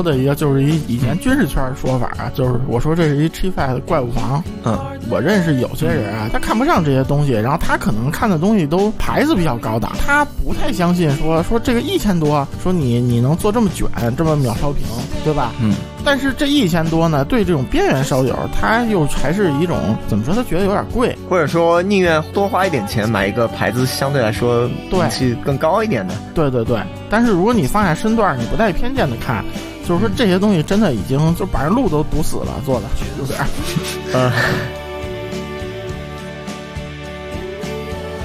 说的一个就是一以前军事圈的说法啊，就是我说这是一 Chief 的怪物房。嗯，我认识有些人啊，他看不上这些东西，然后他可能看的东西都牌子比较高档，他不太相信说说这个一千多，说你你能做这么卷，这么秒烧屏，对吧？嗯，但是这一千多呢，对这种边缘烧友，他又还是一种怎么说？他觉得有点贵。或者说宁愿多花一点钱买一个牌子相对来说对名气更高一点的。对对对，但是如果你放下身段，你不带偏见的看，就是说这些东西真的已经就把人路都堵死了，做的有点儿？嗯，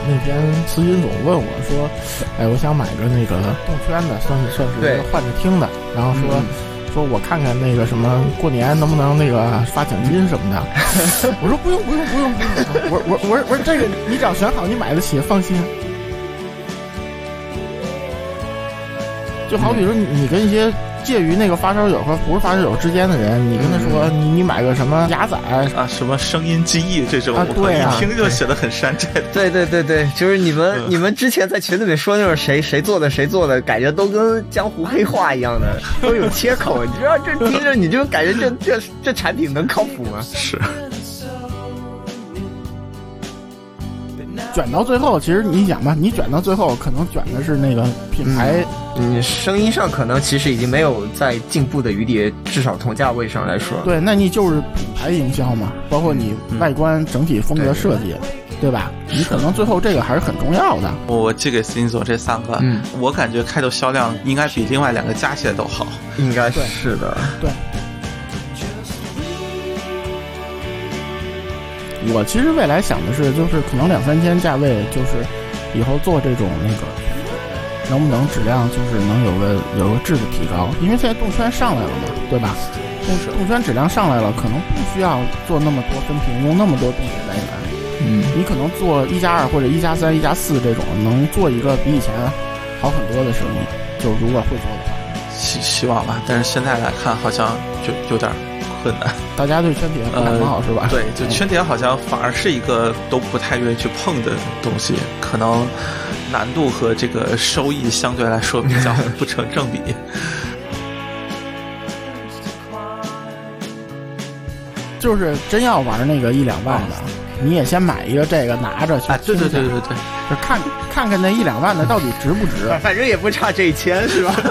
那天慈金总问我说：“哎，我想买个那个动圈的，算是算是一个换着听的。”然后说、嗯说我看看那个什么过年能不能那个发奖金什么的。我说不用不用不用不用，我我我我说这个你只要选好，你买得起，放心。就好比说你你跟一些介于那个发烧友和不是发烧友之间的人，你跟他说、你你买个什么牙仔，啊，什么声音记忆这种，啊对啊一听就显得很山寨。对 对对对，就是你们、嗯你们之前在群里面说那种谁谁做的谁做的，感觉都跟江湖黑话一样的，都有切口。你知道这听着你就感觉这这这产品能靠谱吗？是，卷到最后，其实你想吧，你卷到最后可能卷的是那个品牌。嗯，声音上可能其实已经没有在进步的余地，至少同价位上来说。对，那你就是品牌营销嘛，包括你外观整体风格设计，对吧？你可能最后这个还是很重要的。我我寄给司金总这三个，嗯，我感觉开头销量应该比另外两个加起来都好。应该是的。对，我其实未来想的是，就是可能两三千价位，就是以后做这种那个，能不能质量就是能有个有个质的提高？因为现在动圈上来了嘛，对吧？动动圈质量上来了，可能不需要做那么多分屏，用那么多动铁单元。嗯，你可能做一加二或者一加三、一加四这种，能做一个比以前好很多的生意。就如果会做的话，希希望吧，但是现在来看好像就有点困难。大家对圈铁不感冒、是吧？对，就圈点好像反而是一个都不太愿意去碰的东西，可能难度和这个收益相对来说比较不成正比。就是真要玩那个一两万的，你也先买一个这个拿着去啊，对对对对对，就看看看那一两万的到底值不值。反正也不差这一千，是吧？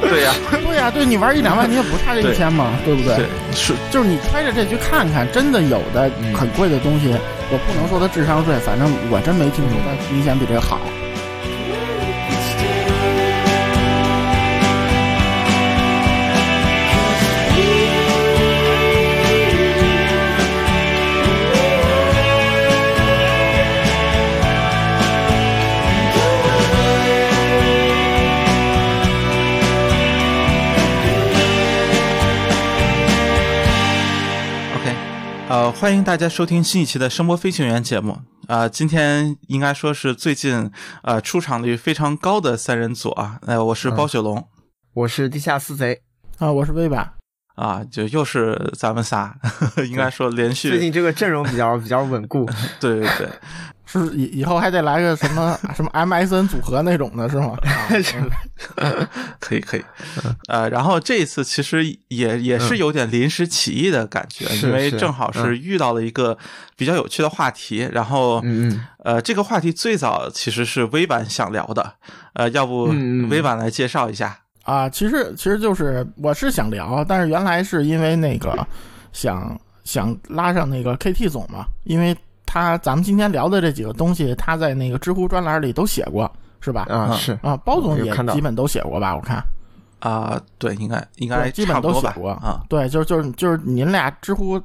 对呀、对呀、对你玩一两万，你也不差这一千嘛，对不对？是就是你揣着这去看看，真的有的很贵的东西，我不能说它智商税，反正我真没听说它明显比这个好。欢迎大家收听新一期的声波飞行员节目。啊、今天应该说是最近呃出场率非常高的三人组啊。呃，我是包雪龙、我是地下四贼，啊，我是威吧，啊，就又是咱们仨，应该说连续。最近这个阵容比较比较稳固。对 对对，是以以后还得来个什么什么 MSN 组合那种的是吗？啊 可以可以，呃，然后这一次其实也也是有点临时起意的感觉，是因为正好是遇到了一个比较有趣的话题，然后呃，这个话题最早其实是微版想聊的，呃，要不微版来介绍一下？啊，其实其实就是我是想聊，但是原来是因为那个想想拉上那个 KT 总嘛，因为他咱们今天聊的这几个东西，他在那个知乎专栏里都写过，是吧？嗯啊是，啊，包总也基本都写过吧？我看，啊、对，应该应该，基本都写过啊。对，就是就是就是您俩知乎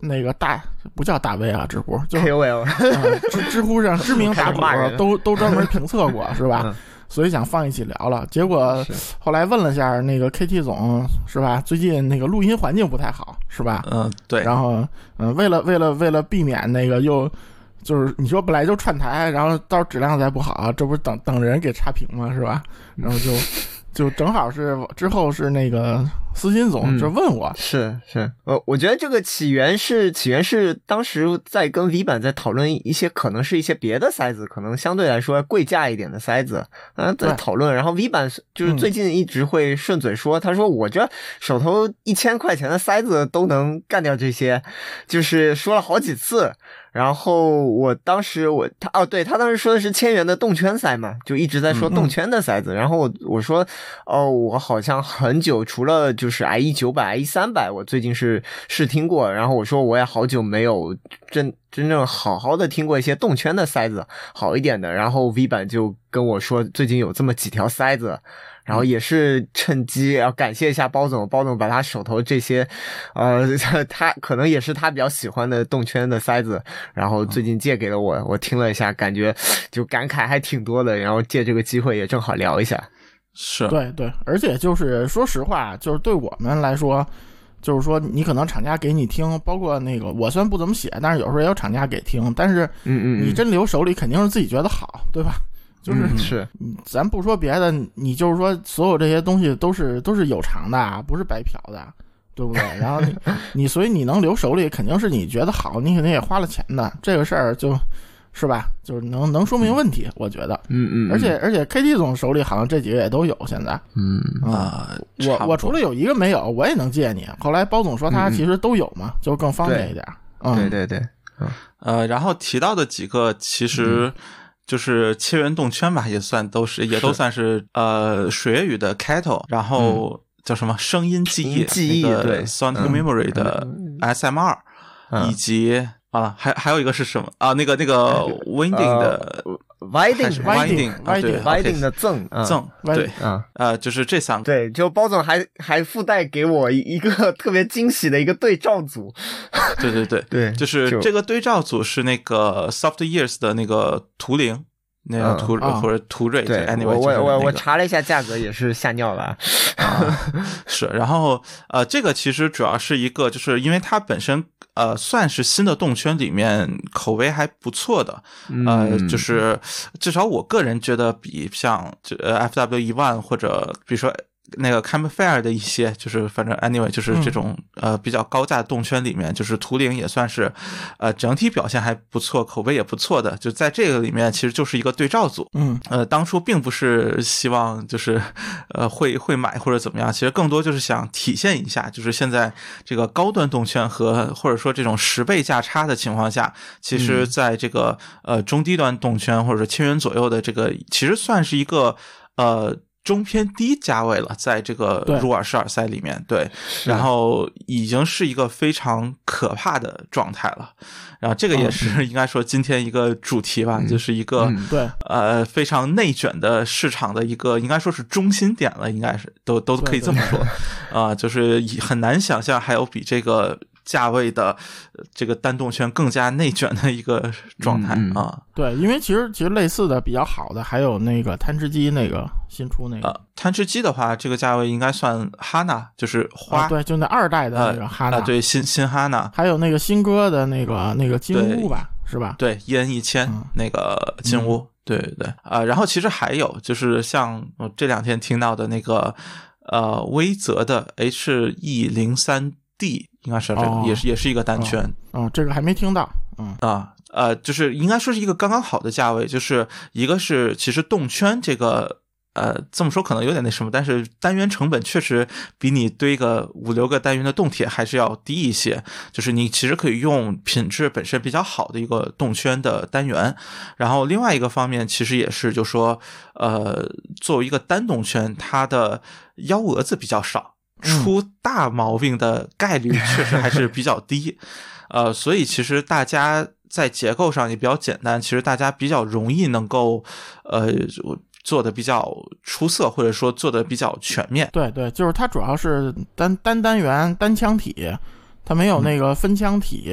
那个大不叫大 V 啊，知乎 就是 KOL，嗯知知乎上知名打开始骂人主都都专门评测过，是吧？嗯所以想放一起聊了，结果后来问了下那个 KT 总，是吧？最近那个录音环境不太好，是吧？嗯，对，然后，嗯，为了为了为了避免那个又就是你说本来就串台，然后到时候质量再不好，这不是等等人给差评吗？是吧？然后就就正好是之后是那个思金总就问我，是是，呃，我觉得这个起源是起源是当时在跟 V 版在讨论一些可能是一些别的塞子，可能相对来说贵价一点的塞子，啊、在讨论。然后 V 版就是嗯最近一直会顺嘴说，他说我这手头一千块钱的塞子都能干掉这些，就是说了好几次。然后我当时我他哦，对他当时说的是千元的动圈塞嘛，就一直在说嗯动圈的塞子。然后我我说哦，我好像很久除了就是 IE 九百、IE 三百，我最近是试听过。然后我说我也好久没有真真正好好的听过一些动圈的塞子好一点的。然后 V 版就跟我说最近有这么几条塞子。然后也是趁机要感谢一下包总，包总把他手头这些，呃，他可能也是他比较喜欢的动圈的塞子，然后最近借给了我，我听了一下，感觉就感慨还挺多的，然后借这个机会也正好聊一下。是，对对，而且就是说实话，就是对我们来说，就是说你可能厂家给你听，包括那个我虽然不怎么写，但是有时候也有厂家给听，但是嗯嗯，你真留手里肯定是自己觉得好，对吧？就是嗯是。嗯咱不说别的，你就是说所有这些东西都是都是有偿的，啊不是白嫖的，对不对？然后你你所以你能留手里，肯定是你觉得好，你肯定也花了钱的，这个事儿就是吧，就是能能说明问题，我觉得。嗯嗯，而且而且 KT 总手里好像这几个也都有，现在。嗯。啊，我我除了有一个没有，我也能借你。后来包总说他其实都有嘛，就更方便一点。嗯，对对对，呃，然后提到的几个其嗯。实就是切圆动圈吧，也算都是，也都算是呃水月语的 Kettle，然后叫什么声音记忆，记忆那个对 Sonic 嗯 Memory 的 SMR，、嗯。以及啊还还有一个是什么？啊？那个那个 Winding 的还是 Winding Winding 啊对 Winding Winding 的赠嗯赠，对，啊。呃，就是这三个。对，就包总还还附带给我一个 特别惊喜的一个对照组，对对对，对 就是这个对照组是那个 Soft Years 的那个图灵，那个嗯图、啊或者途锐，对，anyway，我就是我我我查了一下价格，也是吓尿了。是，然后呃，这个其实主要是一个，就是因为它本身呃算是新的动圈里面口碑还不错的，呃，嗯就是至少我个人觉得比像这呃 FW 一万或者比如说。那个 Campfire 的一些，就是反正 anyway，就是这种、呃比较高价的动圈里面，就是图灵也算是，呃整体表现还不错，口碑也不错的。就在这个里面，其实就是一个对照组。嗯呃，当初并不是希望就是呃会会买或者怎么样，其实更多就是想体现一下，就是现在这个高端动圈和或者说这种十倍价差的情况下，其实在这个、呃中低端动圈或者说千元左右的这个，其实算是一个呃。中偏低价位了，在这个对。入耳式耳塞里面，对，然后已经是一个非常可怕的状态了。然后这个也是应该说今天一个主题吧，就是一个、嗯。对，呃非常内卷的市场的一个，应该说是中心点了，应该是都都可以这么说，啊、就是以很难想象还有比这个价位的呃这个单动圈更加内卷的一个状态啊。对，因为其实其实类似的比较好的还有那个贪吃鸡那个新出那个，呃，贪吃鸡的话，这个价位应该算哈娜，就是花，啊，对，就那二代的呃那个哈娜，啊，对，新新哈娜，还有那个新歌的那个那个金对屋吧，是吧？对，一人一千、嗯那个金屋，对对对。啊、然后其实还有就是像我这两天听到的那个呃威泽的 H E 零三 D，应该是这个，哦也是也是一个单圈啊，这个还没听到，嗯啊。呃，就是应该说是一个刚刚好的价位，就是一个是其实动圈这个呃这么说可能有点那什么，但是单元成本确实比你堆个五六个单元的动铁还是要低一些。就是你其实可以用品质本身比较好的一个动圈的单元，然后另外一个方面其实也是就说呃作为一个单动圈，它的幺蛾子比较少。出大毛病的概率 确实还是比较低，呃，所以其实大家在结构上也比较简单，其实大家比较容易能够呃做的比较出色，或者说做的比较全面。对对，就是它主要是单单单元单腔体，它没有那个分腔体，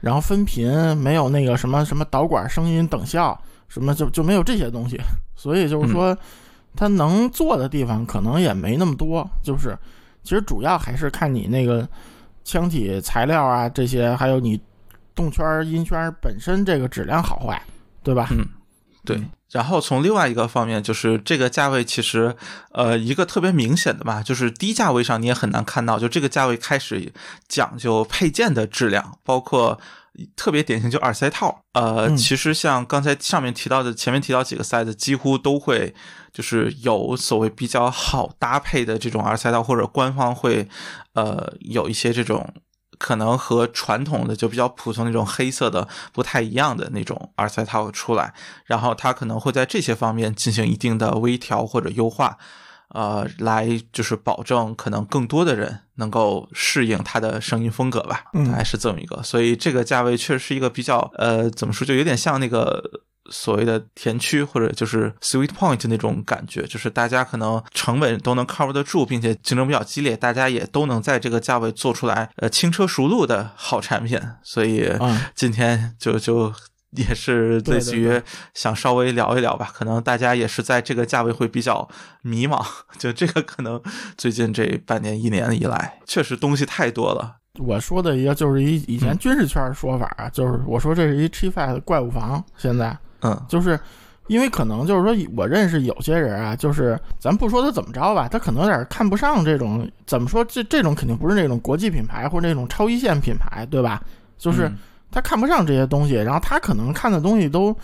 然后分频，没有那个什么什么导管声音等效，什么就就没有这些东西，所以就是说，它能做的地方可能也没那么多，就是其实主要还是看你那个腔体材料啊这些，还有你动圈音圈本身这个质量好坏，对吧？嗯，对，然后从另外一个方面，就是这个价位其实，呃，一个特别明显的吧，就是低价位上你也很难看到，就这个价位开始讲究配件的质量，包括特别典型就耳塞套。呃，嗯其实像刚才上面提到的，前面提到几个 size 几乎都会就是有所谓比较好搭配的这种耳塞套，或者官方会呃有一些这种。可能和传统的就比较普通那种黑色的不太一样的那种耳塞套出来，然后它可能会在这些方面进行一定的微调或者优化，呃，来就是保证可能更多的人能够适应它的声音风格吧，嗯大概是这么一个。所以这个价位确实是一个比较呃，怎么说，就有点像那个。所谓的甜区或者就是 sweet point 那种感觉，就是大家可能成本都能 cover 得住，并且竞争比较激烈，大家也都能在这个价位做出来呃轻车熟路的好产品。所以嗯今天就就也是类似于想稍微聊一聊吧，可能大家也是在这个价位会比较迷茫，就这个可能最近这半年一年以来，确实东西太多了。我说的一个就是一以前军事圈的说法啊，就是我说这是一 G Five 怪物房，现在嗯就是因为可能就是说我认识有些人啊，就是咱不说他怎么着吧，他可能有点看不上这种怎么说这这种肯定不是那种国际品牌或者那种超一线品牌，对吧？就是嗯他看不上这些东西，然后他可能看的东西都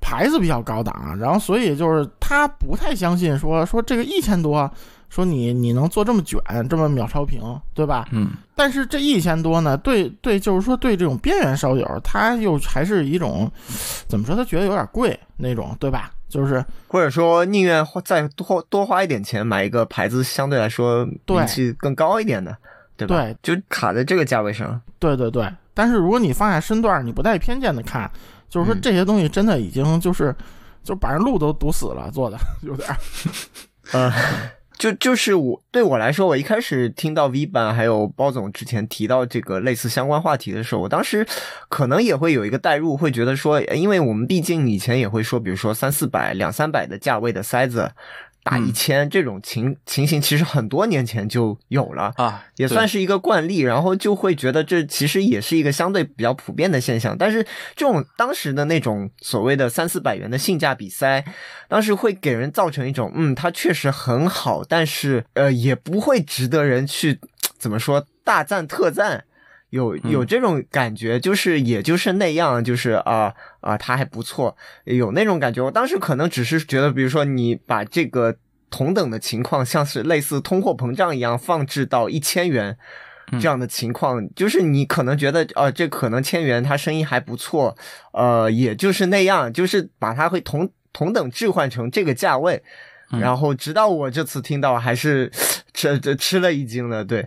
牌子比较高档，然后所以就是他不太相信说说这个一千多，说你你能做这么卷，这么秒超频，对吧？嗯但是这一千多呢，对对，就是说对这种边缘烧友，他又还是一种怎么说？他觉得有点贵那种，对吧？就是或者说宁愿花再多多花一点钱买一个牌子相对来说对名气更高一点的，对吧？对，就卡在这个价位上。对对对。但是如果你放下身段，你不带偏见的看，就是说嗯这些东西真的已经就是就把人路都堵死了，做的 有点儿。呃，就就是我对我来说，我一开始听到 V 版还有包总之前提到这个类似相关话题的时候，我当时可能也会有一个代入，会觉得说，因为我们毕竟以前也会说，比如说三四百、两三百的价位的塞子。打嗯一千这种情情形，其实很多年前就有了，啊，也算是一个惯例，然后就会觉得这其实也是一个相对比较普遍的现象。但是这种当时的那种所谓的三四百元的性价比塞，当时会给人造成一种，嗯，它确实很好，但是呃，也不会值得人去怎么说大赞特赞。有有这种感觉，就是也就是那样，就是啊啊，它还不错，有那种感觉。我当时可能只是觉得，比如说你把这个同等的情况，像是类似通货膨胀一样放置到一千元嗯这样的情况，就是你可能觉得，呃，这可能千元它生意还不错，呃，也就是那样，就是把它会同同等置换成这个价位。嗯然后直到我这次听到，还是 吃这吃了一惊了，对，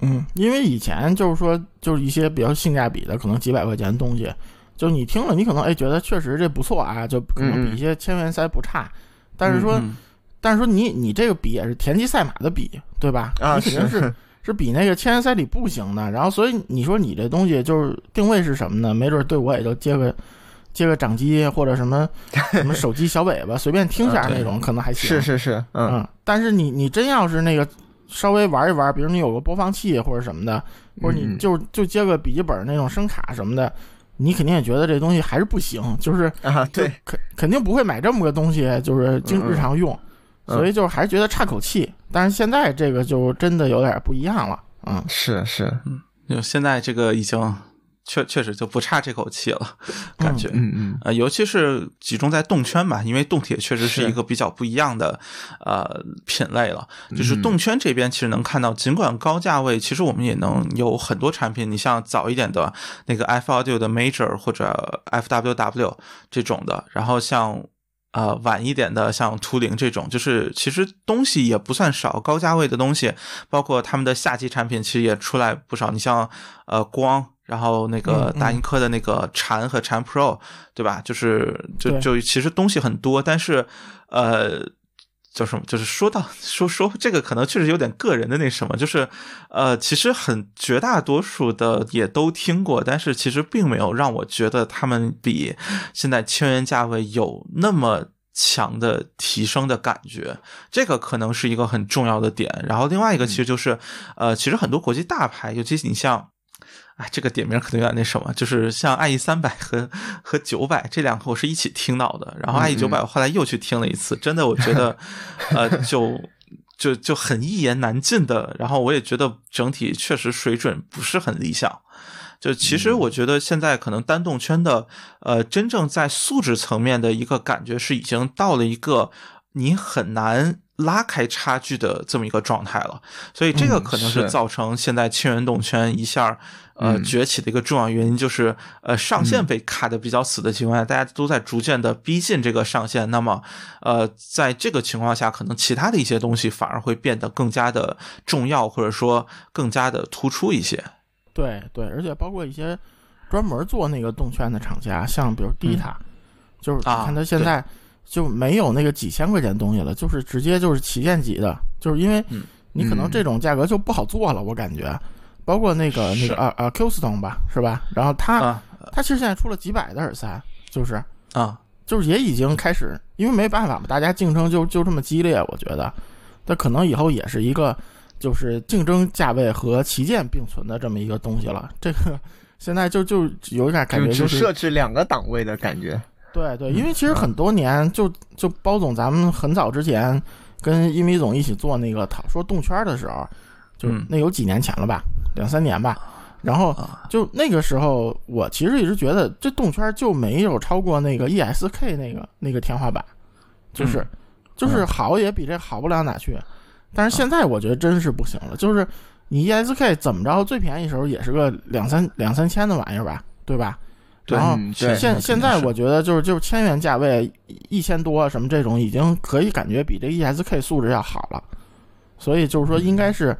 嗯，因为以前就是说，就是一些比较性价比的，可能几百块钱的东西，就你听了，你可能哎觉得确实这不错啊，就可能比一些千元塞不差。但是说，嗯但是说你你这个比也是田忌赛马的比，对吧？啊你肯定是是 是比那个千元塞里不行的。然后所以你说你这东西就是定位是什么呢？没准对我也就接个接个掌机或者什么 什么手机小尾巴，随便听下那种可能还行。是是是，嗯嗯，但是你你真要是那个稍微玩一玩，比如你有个播放器或者什么的，或者你嗯。就就接个笔记本那种声卡什么的，你肯定也觉得这东西还是不行，就是啊，对，肯肯定不会买这么个东西，就是经嗯嗯日常用，嗯所以就是还是觉得差口气。但是现在这个就真的有点不一样了，嗯，是是，就现在这个已经确确实就不差这口气了，感觉。嗯嗯呃，尤其是集中在动圈吧，因为动铁确实是是一个比较不一样的呃品类了。就是嗯动圈这边其实能看到，尽管高价位，其实我们也能有很多产品。你像早一点的那个 F Audio 的 Major 或者 FWW 这种的，然后像。呃，晚一点的像图灵这种，就是其实东西也不算少，高价位的东西，包括他们的下级产品，其实也出来不少。你像呃光，然后那个大英科的那个禅和禅 Pro，对吧？就是就就其实东西很多，但是呃，叫什么？就是说到说说这个可能确实有点个人的那什么，就是呃，其实很绝大多数的也都听过，但是其实并没有让我觉得他们比现在千元价位有那么。强的提升的感觉，这个可能是一个很重要的点。然后另外一个其实就是，呃，其实很多国际大牌，尤其你像哎，这个点名可能有点那什么，就是像 IE 三百和和九百这两个我是一起听到的，然后 IE 九百我后来又去听了一次，真的我觉得，呃，就就就很一言难尽的，然后我也觉得整体确实水准不是很理想。就其实我觉得现在可能单动圈的，呃，真正在素质层面的一个感觉是已经到了一个你很难拉开差距的这么一个状态了，所以这个可能是是。造成现在轻人动圈一下呃嗯。崛起的一个重要原因，就是呃上限被卡的比较死的情况下，大家都在逐渐的逼近这个上限，那么呃在这个情况下，可能其他的一些东西反而会变得更加的重要，或者说更加的突出一些。对对，而且包括一些专门做那个动圈的厂家，像比如迪塔，就是你啊看它现在就没有那个几千块钱东西了，就是直接就是旗舰级的，就是因为嗯。你可能嗯。这种价格就不好做了，我感觉。包括那个那个啊啊 Q Stone 吧，是吧？然后它、啊它其实现在出了几百的耳塞，就是啊，就是也已经开始，因为没办法嘛，大家竞争就就这么激烈，我觉得，那可能以后也是一个就是竞争价位和旗舰并存的这么一个东西了。这个现在就就有点感觉就是只设置两个档位的感觉。对对，因为其实很多年就就包总咱们很早之前跟一米总一起做那个讨说动圈的时候，就嗯那有几年前了吧，两三年吧，然后啊。就那个时候，我其实一直觉得这动圈就没有超过那个 ESK 那个那个天花板，就是、嗯。就是好也比这好不了哪去。但是现在我觉得真是不行了，就是你 ESK 怎么着最便宜时候也是个两三两三千的玩意儿吧，对吧？然后现现在我觉得就是就是千元价位一千多什么这种已经可以感觉比这 ESK 素质要好了，所以就是说应该是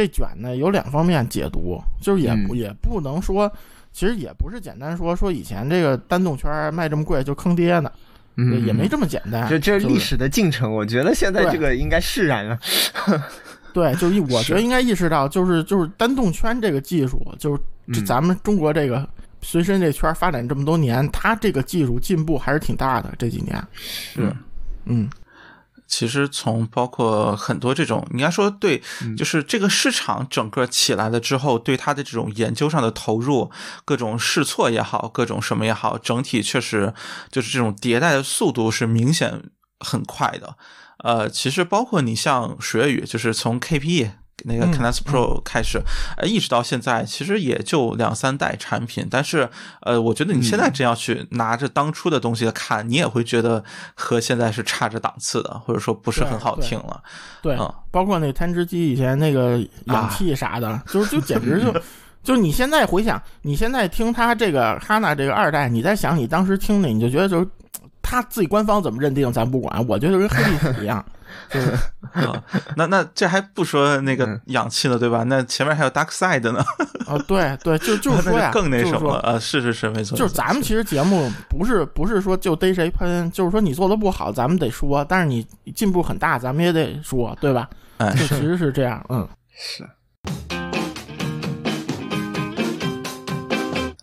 这卷呢有两方面解读，就是也不、嗯也不能说，其实也不是简单说说以前这个单动圈卖这么贵就坑爹呢，嗯，也没这么简单。这这是历史的进程，我觉得现在这个应该释然了。对，就是一 我觉得应该意识到，就是就是单动圈这个技术，就是咱们中国这个随身这圈发展这么多年，它这个技术进步还是挺大的。这几年，是。嗯，其实从包括很多这种，应该说对，就是这个市场整个起来了之后，对它的这种研究上的投入，各种试错也好，各种什么也好，整体确实就是这种迭代的速度是明显很快的。呃，其实包括你像水月雨，就是从 KPE 那个嗯 Kinesis Pro 开始，呃，一直到现在，其实也就两三代产品。但是，呃，我觉得你现在真要去拿着当初的东西看，你也会觉得和现在是差着档次的，或者说不是很好听了。对，嗯包括那贪吃鸡以前那个氧气啥的，就是就简直就。就是你现在回想，你现在听他这个哈娜这个二代，你在想你当时听的，你就觉得就是他自己官方怎么认定咱不管，我觉得跟黑历史一样，就是。啊，那那这还不说那个嗯。氧气呢，对吧？那前面还有 Dark Side 呢，啊，对对，就就是说呀，更那什么了。啊！是是是，没错，就是咱们其实节目不是不是说就逮谁喷，就是说你做的不好，咱们得说，但是你进步很大，咱们也得说，对吧？哎。就其实是这样，嗯，是，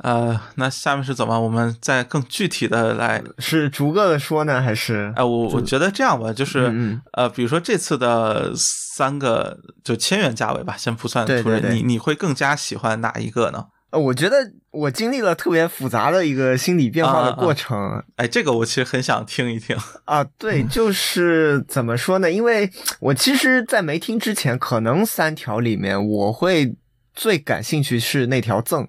呃，那下面是怎么？我们再更具体的来，是逐个的说呢，还是？哎，我我觉得这样吧，就是嗯嗯呃，比如说这次的三个就千元价位吧，先不算对突然，对对你你会更加喜欢哪一个呢？呃，我觉得我经历了特别复杂的一个心理变化的过程哎，这个我其实很想听一听。啊。对，就是怎么说呢？因为我其实，在没听之前，可能三条里面我会最感兴趣是那条赠。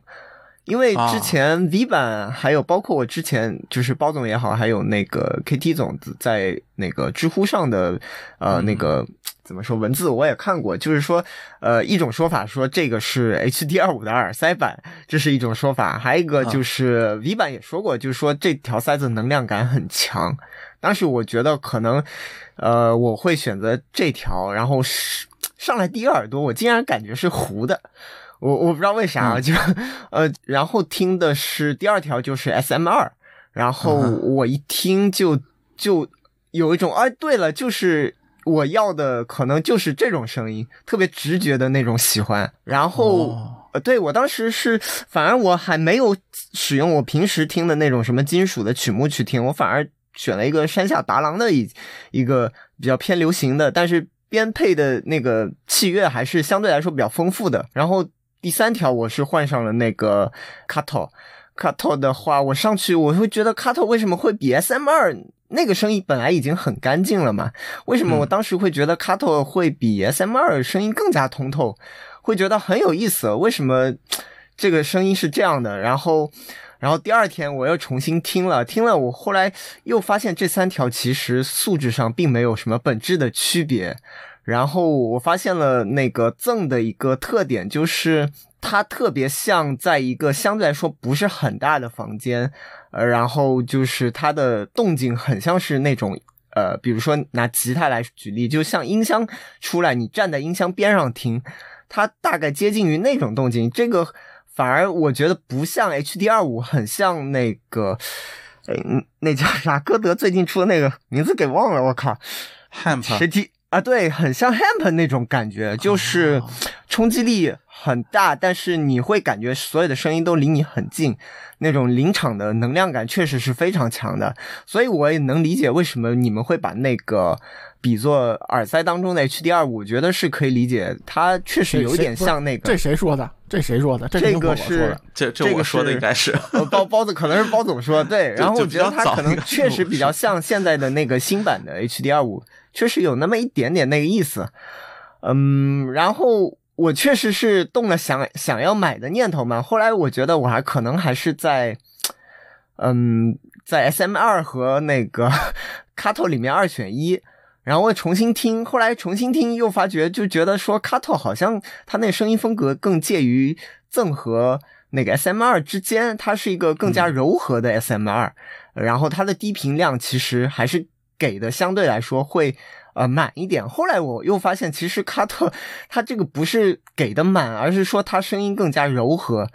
因为之前 V 版还有包括我之前就是包总也好，还有那个 KT 总在那个知乎上的呃那个怎么说文字我也看过，就是说呃一种说法说这个是 HD 二五的耳塞版，这是一种说法，还有一个就是 V 版也说过，就是说这条塞子能量感很强。当时我觉得可能呃我会选择这条，然后是上来第一耳朵我竟然感觉是糊的。我我不知道为啥，嗯就呃，然后听的是第二条就是 S M 二，然后嗯我一听就就有一种哎，对了，就是我要的可能就是这种声音，特别直觉的那种喜欢。然后、哦呃，对我当时是，反而我还没有使用我平时听的那种什么金属的曲目去听，我反而选了一个山下达郎的一一个比较偏流行的，但是编配的那个器乐还是相对来说比较丰富的。然后第三条我是换上了那个 Kato。Kato 的话，我上去我会觉得 Kato 为什么会比 SM 二那个声音本来已经很干净了嘛？为什么我当时会觉得 Kato 会比 SM 二声音更加通透？会觉得很有意思。为什么这个声音是这样的？然后，然后第二天我又重新听了，听了我后来又发现这三条其实素质上并没有什么本质的区别。然后我发现了那个赠的一个特点，就是它特别像在一个相对来说不是很大的房间，呃，然后就是它的动静很像是那种，呃，比如说拿吉他来举例，就像音箱出来，你站在音箱边上听，它大概接近于那种动静。这个反而我觉得不像 HD 二五，很像那个，哎，那叫啥？歌德最近出的那个名字给忘了，我靠 Hamp 谁提啊？对，很像 Hamp 那种感觉，就是冲击力很大，但是你会感觉所有的声音都离你很近，那种临场的能量感确实是非常强的。所以我也能理解为什么你们会把那个比作耳塞当中的 HD 二五，我觉得是可以理解，它确实有一点像那个这。谁说的？这谁说的？这这个是。这这这个我说的应该是呃，包包子可能是包总说的对，然后我觉得它可能确实比较像现在的那个新版的 HD 二五，确实有那么一点点那个意思。嗯，然后我确实是动了想想要买的念头嘛，后来我觉得我还可能还是在，嗯，在 SM 二和那个 Kato 里面二选一。然后我重新听，后来重新听又发觉，就觉得说 Kato 好像他那声音风格更介于赠和那个 SM 二之间，它是一个更加柔和的 SM 二、然后它的低频量其实还是给的相对来说会呃满一点。后来我又发现，其实卡特他这个不是给的满，而是说他声音更加柔和。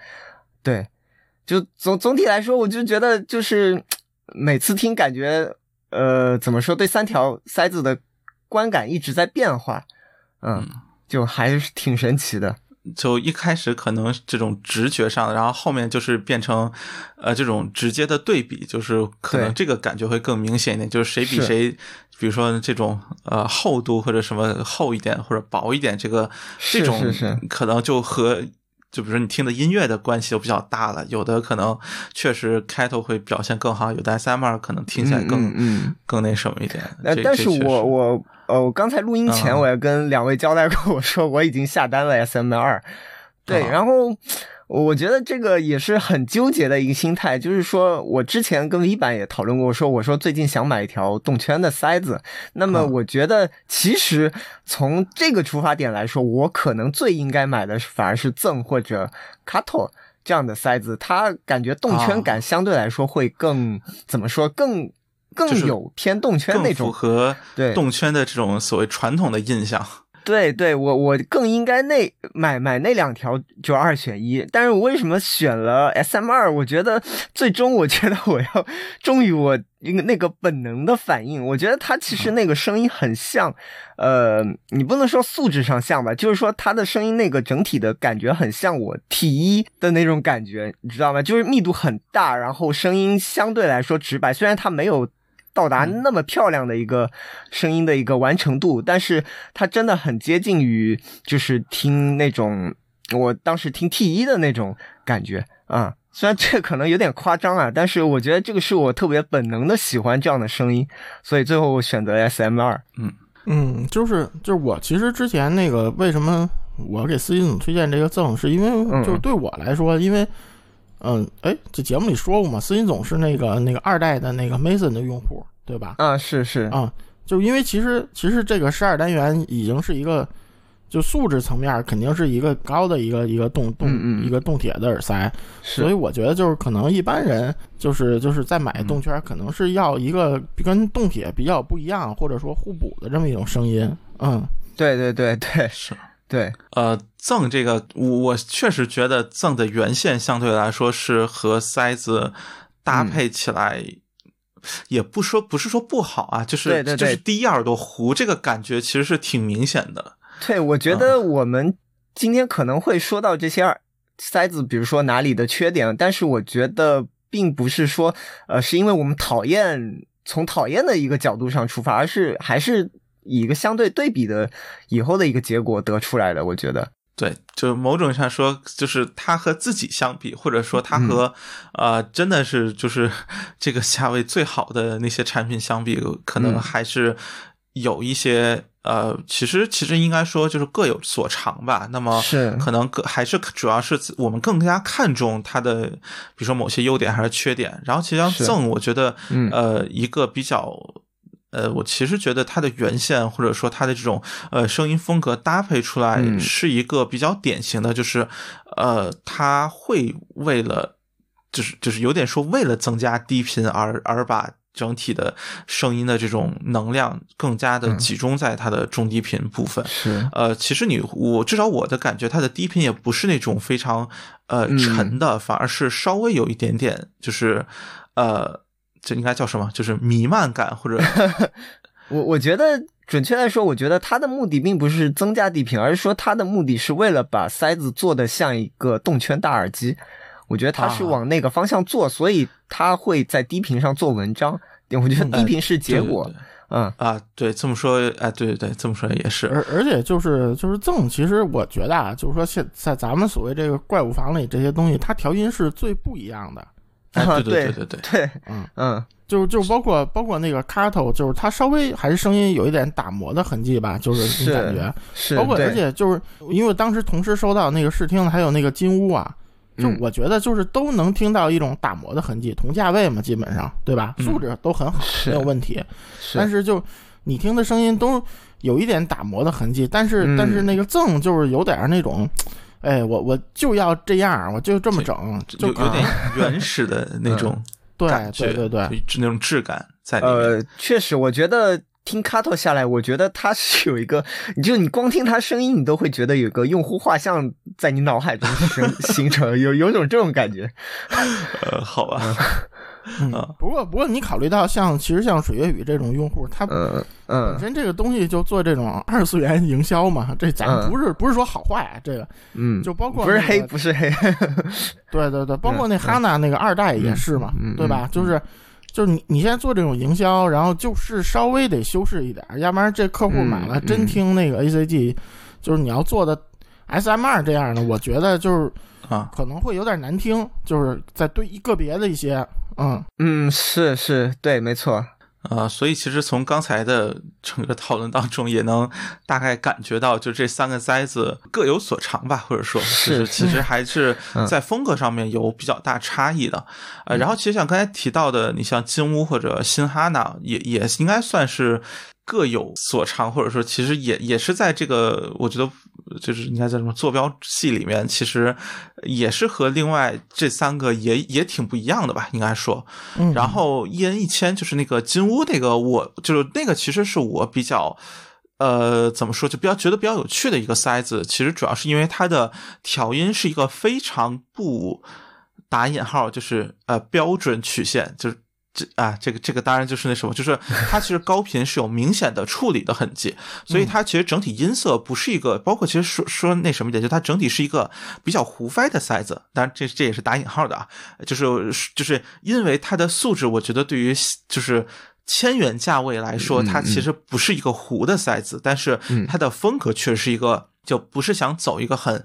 对，就总总体来说，我就觉得就是每次听感觉呃怎么说，对三条塞子的观感一直在变化，嗯，就还是挺神奇的。就一开始可能这种直觉上，然后后面就是变成，呃，这种直接的对比，就是可能这个感觉会更明显一点，就是谁比谁，比如说这种呃厚度或者什么厚一点或者薄一点，这个这种可能就和就比如说你听的音乐的关系就比较大了，有的可能确实开头会表现更好，有的 S M R 可能听起来更嗯嗯嗯更那什么一点。呃，但是我我呃，我刚才录音前嗯。我也跟两位交代过，我说我已经下单了 SM 二，对，啊。然后我觉得这个也是很纠结的一个心态，就是说我之前跟 V 版也讨论过，我说我说最近想买一条动圈的塞子，那么啊我觉得其实从这个出发点来说，我可能最应该买的是反而是赠或者 Kato。这样的塞子，它感觉动圈感相对来说会更、怎么说更更有偏动圈那更种符合对动圈的这种所谓传统的印象。对对，我我更应该那买买那两条就二选一，但是我为什么选了 S M 二？我觉得最终我觉得我要忠于我一个那个本能的反应。我觉得它其实那个声音很像，呃，你不能说素质上像吧，就是说它的声音那个整体的感觉很像我 T 一的那种感觉，你知道吗？就是密度很大，然后声音相对来说直白，虽然它没有。到达那么漂亮的一个声音的一个完成度，但是它真的很接近于就是听那种我当时听 T 一的那种感觉啊。虽然这可能有点夸张啊，但是我觉得这个是我特别本能的喜欢这样的声音，所以最后我选择 S M 二。嗯嗯，就是就是我其实之前那个为什么我给司机总推荐这个赠，是因为嗯就是对我来说，因为嗯，哎，这节目里说过嘛，司机总是那个那个二代的那个 Mason 的用户，对吧？啊，是是，啊，就因为其实其实这个十二单元已经是一个，就素质层面肯定是一个高的一个一个动动嗯嗯。一个动铁的耳塞，所以我觉得就是可能一般人就是就是在买动圈，可能是要一个跟动铁比较不一样，或者说互补的这么一种声音。嗯，对对对对。是，对，呃，赠这个，我我确实觉得赠的原线相对来说是和塞子搭配起来，也不说不是说不好啊，就是对对对就是第一耳朵糊这个感觉其实是挺明显的。对，我觉得我们今天可能会说到这些耳塞子，比如说哪里的缺点，但是我觉得并不是说，呃，是因为我们讨厌从讨厌的一个角度上出发，而是还是以一个相对对比的以后的一个结果得出来的。我觉得，对，就某种意义上说，就是它和自己相比，或者说它和、呃，真的是就是 这个价位最好的那些产品相比，可能嗯还是有一些呃，其实其实应该说就是各有所长吧。那么是可能更还是主要是我们更加看重它的，比如说某些优点还是缺点。然后其实像是赠，我觉得嗯呃一个比较。呃，我其实觉得它的原线或者说它的这种呃声音风格搭配出来嗯是一个比较典型的，就是呃，它会为了就是就是有点说为了增加低频而而把整体的声音的这种能量更加的嗯集中在它的中低频部分。是呃，其实你我至少我的感觉，它的低频也不是那种非常呃嗯沉的，反而是稍微有一点点就是呃。这应该叫什么？就是弥漫感，或者 我我觉得准确来说，我觉得它的目的并不是增加低频，而是说它的目的是为了把塞子做的像一个动圈大耳机。我觉得它是啊往那个方向做，所以它会在低频上做文章。我觉得低频是结果，对对对嗯啊，对，这么说，哎，对对对，这么说也是，而而且就是就是赠，其实我觉得啊，就是说现在咱们所谓这个怪物房里这些东西，它调音是最不一样的。对对对对，对，嗯。嗯。就就包括包括那个 Cato，就是它稍微还是声音有一点打磨的痕迹吧，就是感觉，是，包括而且就是因为当时同时收到那个试听的还有那个金屋啊，就嗯。我觉得就是都能听到一种打磨的痕迹，同价位嘛，基本上对吧？嗯。素质都很好，是没有问题。是。但是就你听的声音都有一点打磨的痕迹，但是、嗯但是那个赠就是有点那种，哎，我我就要这样，我就这么整，就有有点 原始的那种 对感觉，对对对，就那种质感在里面。呃，确实，我觉得听 Kato 下来，我觉得他是有一个，你就你光听他声音，你都会觉得有个用户画像在你脑海中形 形成，有有种这种感觉。呃，好吧，嗯。啊。不过不过你考虑到像其实像水月雨这种用户，他嗯本嗯身这个东西就做这种二次元营销嘛，这咱嗯。不是不是说好坏啊，这个。嗯，就包括不是黑，不是黑。对对对，包括那哈娜那个二代也是嘛，对吧？就是就是你你现在做这种营销，然后就是稍微得修饰一点，要不然这客户买了、嗯真听那个 ACG，就是你要做的 SM 二这样的，我觉得就是啊，可能会有点难听，就是在对一个别的一些，嗯，嗯，是是，对，没错。啊，所以其实从刚才的整个讨论当中，也能大概感觉到，就这三个塞子各有所长吧，或者说，就是其实还是嗯在风格上面有比较大差异的。呃，然后其实像刚才提到的，你像金屋或者新哈娜，也也应该算是各有所长，或者说其实也也是在这个，我觉得就是应该叫什么坐标系里面，其实也是和另外这三个也也挺不一样的吧，应该说。嗯然后一人一千就是那个金屋那个我就是那个其实是我比较。呃，怎么说就比较觉得比较有趣的一个塞子，其实主要是因为它的调音是一个非常不打引号，就是呃标准曲线，就是这啊这个这个当然就是那什么，就是 它其实高频是有明显的处理的痕迹，所以它其实整体音色不是一个，包括其实说说那什么一点，就它整体是一个比较胡掰的塞子，当然这这也是打引号的啊，就是就是因为它的素质，我觉得对于就是。千元价位来说，嗯它其实不是一个糊的塞子，但是嗯它的风格确实是一个，就不是想走一个很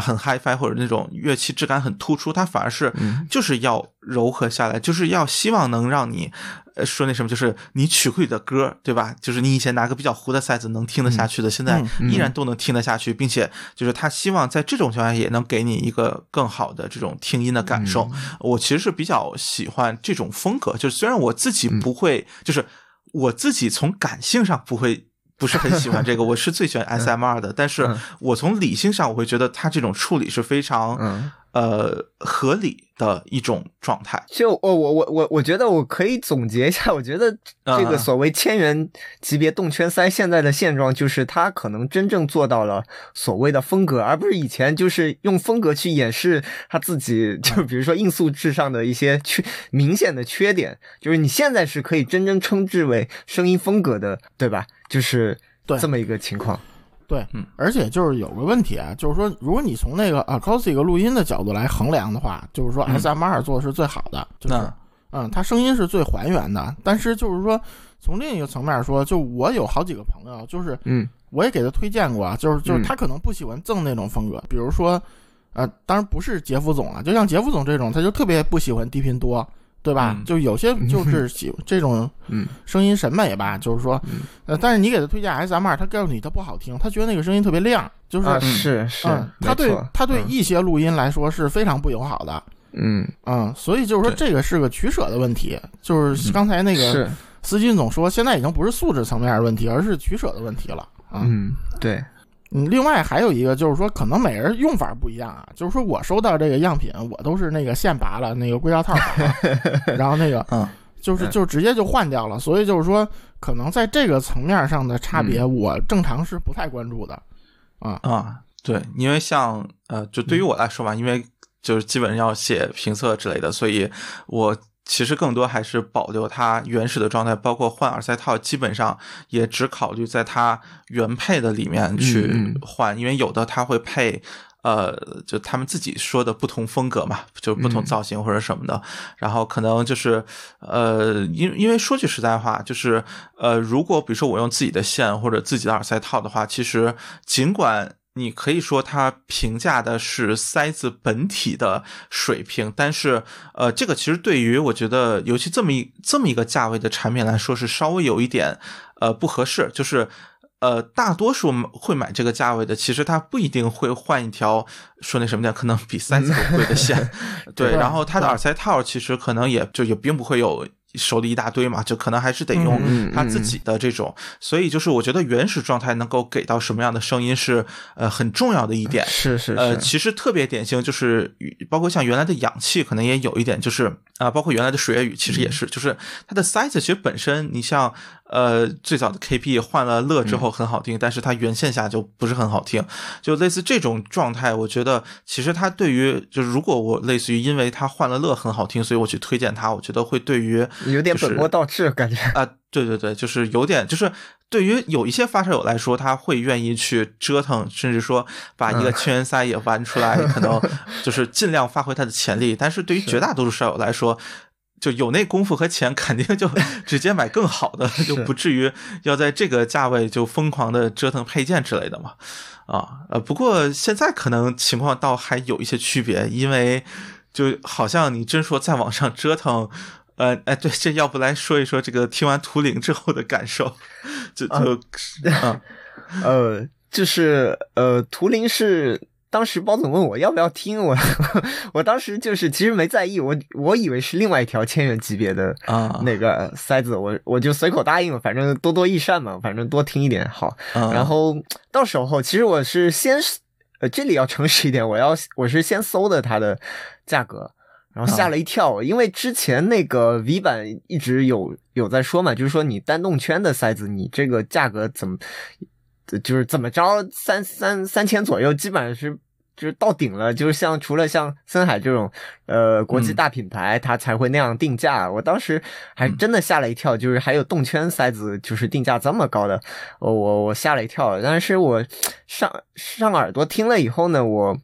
很 HiFi 或者那种乐器质感很突出，它反而是嗯就是要柔和下来，就是要希望能让你呃说那什么，就是你曲库里的歌，对吧？就是你以前拿个比较糊的塞子能听得下去的，现在嗯依然都能听得下去，并且就是他希望在这种情况下也能给你一个更好的这种听音的感受。我其实是比较喜欢这种风格，就是虽然我自己不会，就是我自己从感性上不会。不是很喜欢 这个，我是最喜欢 SMR 的，但是嗯。我从理性上我会觉得它这种处理是非常嗯，呃合理的一种状态。就我，我我我我觉得我可以总结一下，我觉得 这个啊所谓千元级别动圈塞现在的现状，就是它可能真正做到了所谓的风格，而不是以前就是用风格去掩饰他自己，就比如说硬素质上的一些缺明显的缺点，就是你现在是可以真正称之为声音风格的，对吧？就是对这么一个情况。对嗯，而且就是有个问题啊，就是说，如果你从那个 acoustic 录音的角度来衡量的话，就是说嗯。SMR 做的是最好的，就是嗯，它声音是最还原的。但是就是说，从另一个层面说，就我有好几个朋友，就是嗯。我也给他推荐过啊，就是就是嗯。他可能不喜欢赠那种风格，比如说，呃，当然不是杰夫总啊，就像杰夫总这种，他就特别不喜欢低频多，对吧？嗯。就有些 就是喜这种嗯。声音审美吧，就是说，呃，但是你给他推荐 S M 二，他告诉你他不好听，他觉得那个声音特别亮，就是，啊，是是他对他对嗯。一些录音来说是非常不友好的，嗯。嗯，所以就是说这个是个取舍的问题，就是刚才那个是。司机总说，现在已经不是素质层面的问题，而是取舍的问题了啊。嗯对嗯，另外还有一个就是说，可能每人用法不一样啊。就是说我收到这个样品，我都是那个现拔了那个硅胶套 然后那个嗯就是嗯就直接就换掉了。所以就是说，可能在这个层面上的差别，嗯我正常是不太关注的啊。啊，对，因为像呃，就对于我来说吧，因为就是基本上要写评测之类的，所以我其实更多还是保留它原始的状态，包括换耳塞套，基本上也只考虑在它原配的里面去换，因为有的它会配。呃，就他们自己说的不同风格嘛，就是不同嗯造型或者什么的，然后可能就是呃，因因为说句实在话，就是呃，如果比如说我用自己的线或者自己的耳塞套的话，其实尽管你可以说它评价的是塞子本体的水平，但是呃，这个其实对于我觉得，尤其这么一这么一个价位的产品来说，是稍微有一点呃不合适，就是。呃，大多数会买这个价位的，其实他不一定会换一条说那什么点，可能比塞子都贵的线。对，然后它的耳塞套其实可能也就也并不会有手里一大堆嘛，就可能还是得用他自己的这种。所以就是我觉得原始状态能够给到什么样的声音是呃很重要的一点。是是呃，是其实特别典型就是，包括像原来的氧气，可能也有一点，就是啊、包括原来的水月雨，其实也是，就是它的塞子其实本身，你像呃最早的 KP 换了乐之后很好听，但是它原线下就不是很好听，就类似这种状态，我觉得其实它对于就是如果我类似于因为它换了乐很好听，所以我去推荐它，我觉得会对于有点本末倒置感觉。啊，对对对，就是有点，就是对于有一些发烧友来说，他会愿意去折腾，甚至说把一个嗯千元塞也玩出来，可能 就是尽量发挥它的潜力。但是对于绝大多数烧友来说，就有那功夫和钱，肯定就 直接买更好的，就不至于要在这个价位就疯狂的折腾配件之类的嘛。啊，呃，不过现在可能情况倒还有一些区别，因为就好像你真说再往上折腾，呃，哎，对，这要不来说一说这个听完图灵之后的感受，就就啊。呃，就是呃，图灵是当时包总问我要不要听，我 我当时就是其实没在意，我我以为是另外一条千元级别的啊那个塞子，我我就随口答应了，反正多多益善嘛，反正多听一点好。啊，然后到时候其实我是先呃这里要诚实一点，我要我是先搜的它的价格。然后吓了一跳，因为之前那个 V 版一直有有在说嘛，就是说你单动圈的塞子，你这个价格怎么，就是怎么着三三三千左右，基本上是就是到顶了。就是像除了像森海这种呃国际嗯大品牌，它才会那样定价。我当时还真的吓了一跳，就是还有动圈塞子就是定价这么高的，我我我吓了一跳。但是我上上耳朵听了以后呢，我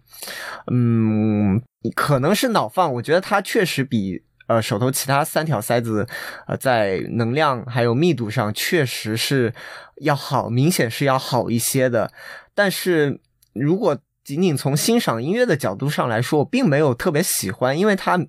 嗯。可能是脑放，我觉得它确实比呃手头其他三条塞子，呃在能量还有密度上确实是要好，明显是要好一些的。但是如果仅仅从欣赏音乐的角度上来说，我并没有特别喜欢，因为它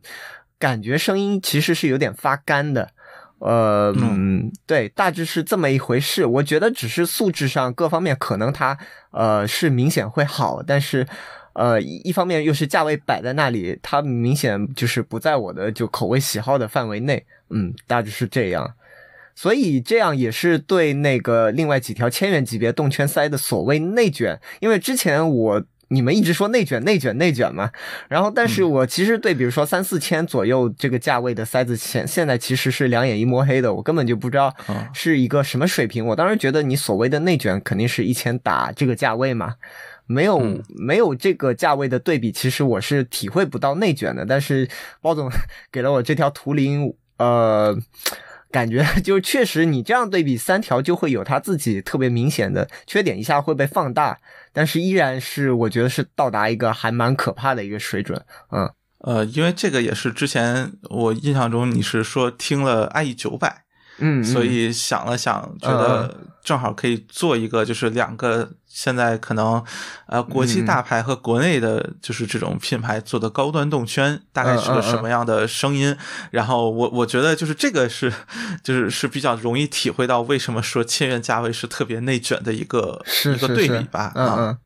感觉声音其实是有点发干的。呃，嗯，对，大致是这么一回事。我觉得只是素质上各方面可能它呃是明显会好，但是。呃，一方面又是价位摆在那里，它明显就是不在我的就口味喜好的范围内，嗯，大致是这样，所以这样也是对那个另外几条千元级别动圈塞的所谓内卷，因为之前我你们一直说内卷内卷内卷嘛，然后但是我其实对比如说三四千左右这个价位的塞子现现在其实是两眼一摸黑的，我根本就不知道是一个什么水平，我当时觉得你所谓的内卷肯定是一千打这个价位嘛。没有、嗯、没有这个价位的对比，其实我是体会不到内卷的。但是包总 给了我这条图灵，呃，感觉 就是确实你这样对比三条，就会有他自己特别明显的缺点，一下会被放大。但是依然是我觉得是到达一个还蛮可怕的一个水准，嗯。呃，因为这个也是之前我印象中你是说听了爱意九百，嗯，所以想了想，觉得正好可以做一个，就是两个现在可能呃国际大牌和国内的，就是这种品牌做的高端动圈，大概是个什么样的声音？然后我我觉得就是这个是就是是比较容易体会到为什么说千元价位是特别内卷的一个一个对比吧？嗯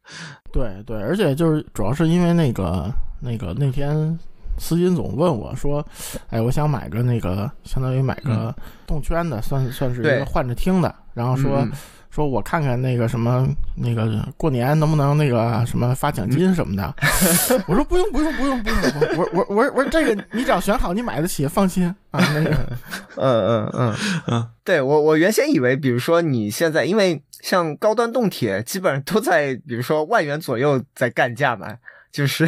对对，而且就是主要是因为那个那个那天司金总问我说：“哎，我想买个那个相当于买个动圈的，算算是一个换着听的。”然后说、嗯说我看看那个什么那个过年能不能那个什么发奖金什么的。我说不用不用不用不用，我我我我说这个你只要选好，你买得起，放心啊。那个 嗯嗯嗯嗯，对我我原先以为，比如说你现在因为像高端动铁基本上都在，比如说万元左右在干价嘛，就是，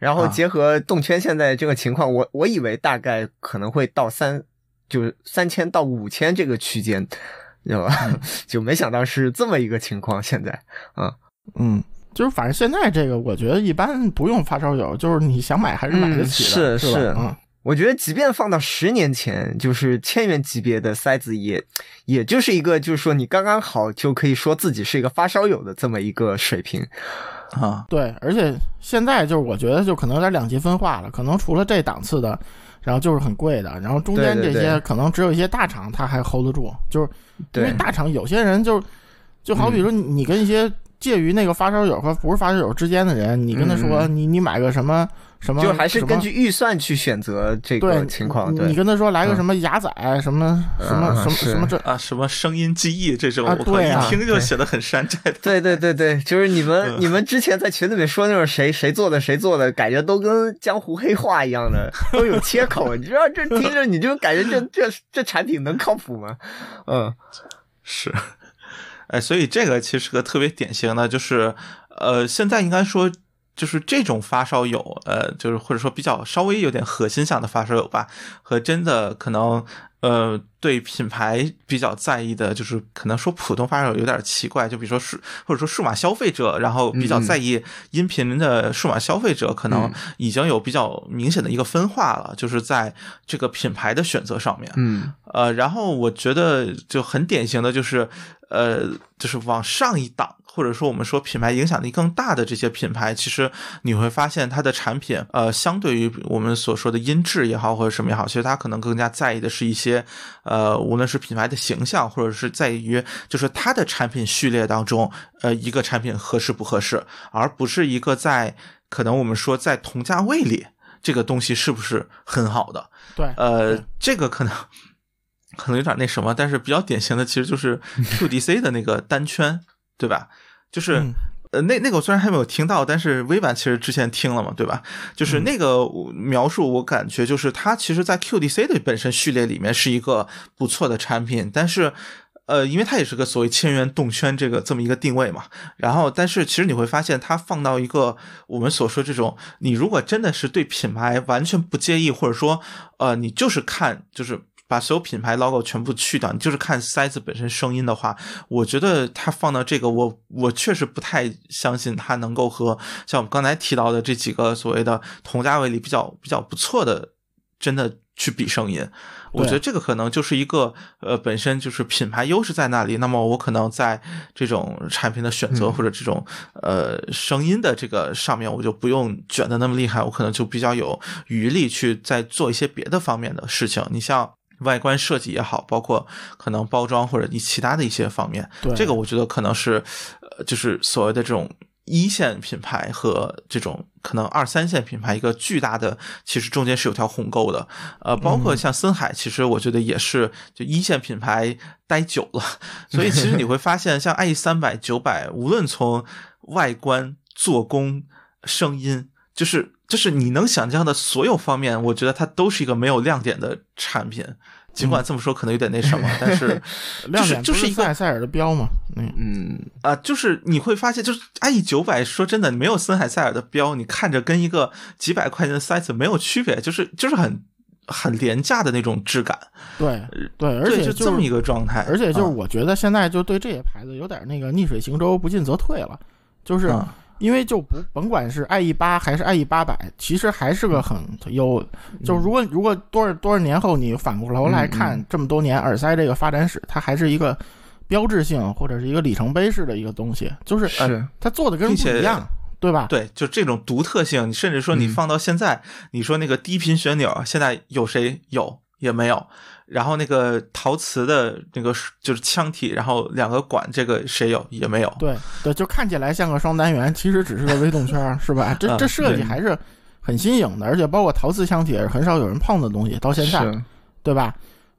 然后啊结合动圈现在这个情况，我我以为大概可能会到三，就是三千到五千这个区间，知道吧？就没想到是这么一个情况。现在啊，嗯，就是反正现在这个，我觉得一般不用发烧友，就是你想买还是买得起的，是是？嗯。我觉得即便放到十年前，就是千元级别的塞子也，也就是一个，就是说你刚刚好就可以说自己是一个发烧友的这么一个水平。啊，对，而且现在就是我觉得就可能有点两极分化了，可能除了这档次的，然后就是很贵的，然后中间这些可能只有一些大厂它还 hold 得住，就是因为，大厂有些人就就好比说你你跟一些介于那个发烧友和不是发烧友之间的人，你跟他说嗯。你你买个什么什么，就还是根据预算去选择这个情况。你对，你跟他说来个嗯什么雅仔什么什么嗯什么是什么这。啊，什么声音记忆这种，啊我靠，对啊一听就对显得很山寨的。对对对对，就是你们嗯你们之前在群里面说那种谁谁做的谁做的，感觉都跟江湖黑话一样的，都有切口。你知道这听着你就感觉这这这产品能靠谱吗？嗯 是，哎，所以这个其实是个特别典型的，就是呃，现在应该说就是这种发烧友，呃，就是或者说比较稍微有点核心向的发烧友吧，和真的可能呃对品牌比较在意的，就是可能说普通发烧友有点奇怪，就比如说数或者说数码消费者，然后比较在意音频的数码消费者，可能嗯。已经有比较明显的一个分化了，就是在这个品牌的选择上面。嗯。呃，然后我觉得就很典型的就是，呃，就是往上一档，或者说我们说品牌影响力更大的这些品牌，其实你会发现它的产品，呃，相对于我们所说的音质也好或者什么也好，其实它可能更加在意的是一些，呃，无论是品牌的形象，或者是在于就是它的产品序列当中，呃，一个产品合适不合适，而不是一个在可能我们说在同价位里。这个东西是不是很好的？对，呃，这个可能可能有点那什么，但是比较典型的其实就是 QDC 的那个单圈，对吧？就是、嗯呃，那那个我虽然还没有听到，但是微版其实之前听了嘛，对吧？就是那个描述，我感觉就是它其实，在 QDC 的本身序列里面是一个不错的产品，但是。呃，因为它也是个所谓千元动圈这个这么一个定位嘛，然后但是其实你会发现，它放到一个我们所说这种，你如果真的是对品牌完全不介意，或者说呃，你就是看就是把所有品牌 logo 全部去掉，你就是看塞子本身声音的话，我觉得它放到这个，我我确实不太相信它能够和像我们刚才提到的这几个所谓的同价位里比较比较不错的，真的去比声音。我觉得这个可能就是一个呃，本身就是品牌优势在那里。那么我可能在这种产品的选择嗯或者这种呃声音的这个上面，我就不用卷的那么厉害，我可能就比较有余力去再做一些别的方面的事情。你像外观设计也好，包括可能包装或者你其他的一些方面，对。这个我觉得可能是呃，就是所谓的这种。一线品牌和这种可能二三线品牌一个巨大的，其实中间是有条鸿沟的，呃，包括像森海，其实我觉得也是就一线品牌待久了，所以 其实你会发现，像 IE 三百、九百，无论从外观、做工、声音，就是就是你能想象的所有方面，我觉得它都是一个没有亮点的产品。尽管这么说可能有点那什么，但是 亮点不就是一个塞塞尔的标嘛，嗯，嗯，啊、就是你会发现，就是 IE 九百，说真的，没有森海塞尔的标，你看着跟一个几百块钱的塞子没有区别，就是就是很很廉价的那种质感，对对，而且就这么一个状态，而且就是啊。我觉得现在就对这些牌子有点那个逆水行舟，不进则退了，就是啊因为就不甭管是 IE 八还是 IE 八百，其实还是个很有，就如果如果多少多少年后你反过头来看嗯这么多年耳塞这个发展史，它还是一个标志性或者是一个里程碑式的一个东西，就是是。呃它做的跟不一样，对吧？对，就这种独特性，甚至说你嗯。放到现在，你说那个低频旋钮，现在有谁有？也没有。然后那个陶瓷的那个就是腔体，然后两个管，这个谁有也没有。对对，就看起来像个双单元，其实只是个微动圈儿，是吧？这嗯这设计还是很新颖的，而且包括陶瓷腔体也是很少有人碰的东西，到现在，对吧？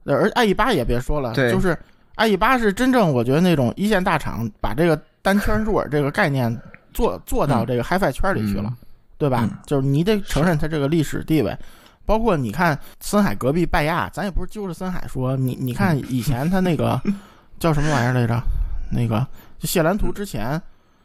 呃而 i 一八也别说了，就是 i 一八是真正我觉得那种一线大厂把这个单圈入耳这个概念做做到这个 HiFi 圈里去了，嗯对吧？嗯就是你得承认它这个历史地位。包括你看森海隔壁拜亚，咱也不是揪着森海说，你你看以前他那个叫什么玩意儿来着？那个就谢兰图之前，啊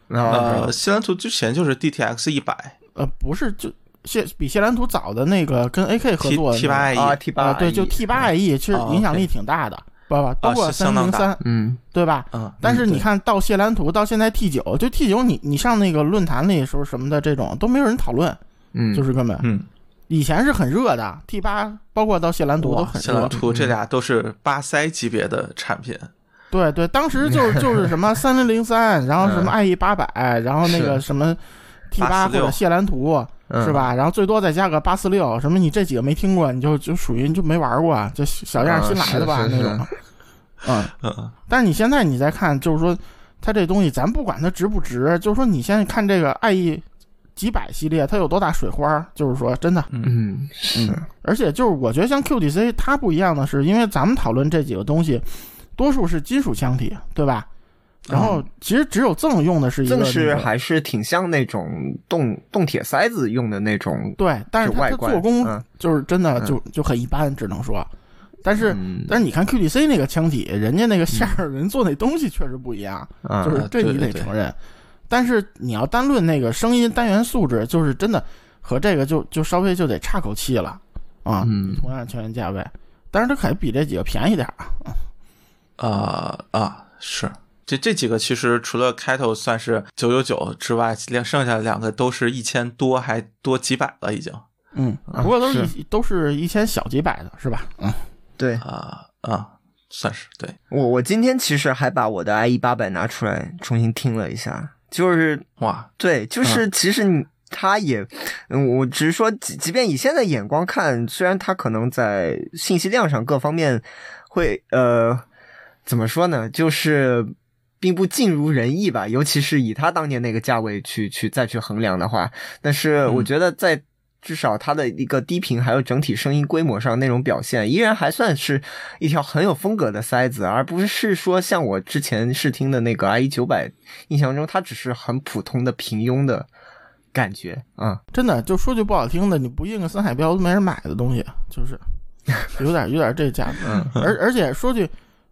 呃，西兰图之前就是 DTX 一百。呃，不是就谢比谢兰图早的那个跟 AK 合作的 T 八 IE 啊 T 八啊，对，就 T 八 IE，其实哦影响力挺大的，包括包括是三零零三，嗯。对吧？嗯，但是嗯你看到谢兰图到现在 T 九，就 T 九，你你上那个论坛里时候什么的这种都没有人讨论，嗯，就是根本嗯，以前是很热的 T 八，包括到谢兰图都，很热谢兰。图这俩都是巴塞级别的产品。对对，当时就就是什么三零零三，然后什么嗯 IE 八百，然后那个什么 T 八或者谢兰图，嗯是？吧？然后最多再加个八四六，什么你这几个没听过，你就就属于你就没玩过，就小样啊新来的吧、那种。嗯，嗯 但是你现在你再看，就是说它这东西，咱不管它值不值，就是说你现在看这个 IE 几百系列，它有多大水花，就是说真的，嗯。是。而且就是我觉得像 QDC 它不一样的是，因为咱们讨论这几个东西，多数是金属腔体，对吧？然后其实只有赠用的是一个、那个，正是还是挺像那种动动铁塞子用的那种，对，但是它它就外观做工嗯。就是真的嗯。就就很一般，只能说。但是嗯。但是你看 QDC 那个腔体，人家那个馅儿，人做那东西确实不一样，啊就是这你对对对。得承认。但是你要单论那个声音单元素质，就是真的和这个就就稍微就得差口气了啊。嗯同样全价位，但是它可比这几个便宜点儿啊。啊啊是。这这几个其实除了开头算是九九九之外，连剩下的两个都是一千多，还多几百了已经嗯，啊不过都是都是一千小几百的，是吧？嗯，对啊啊，算是对我我今天其实还把我的 IE 八百拿出来重新听了一下，就是哇，对，就是其实你。它也，嗯，我只是说，即即便以现在眼光看，虽然他可能在信息量上各方面会，呃，怎么说呢，就是并不尽如人意吧。尤其是以他当年那个价位去去再去衡量的话，但是我嗯觉得在至少它的一个低频还有整体声音规模上那种表现，依然还算是一条很有风格的塞子，而不是说像我之前试听的那个 IE 九百，印象中它只是很普通的平庸的感觉啊。真的，就说句不好听的，你不印个森海标都没人买的东西，就是 有点有点这价格。嗯而而且说句，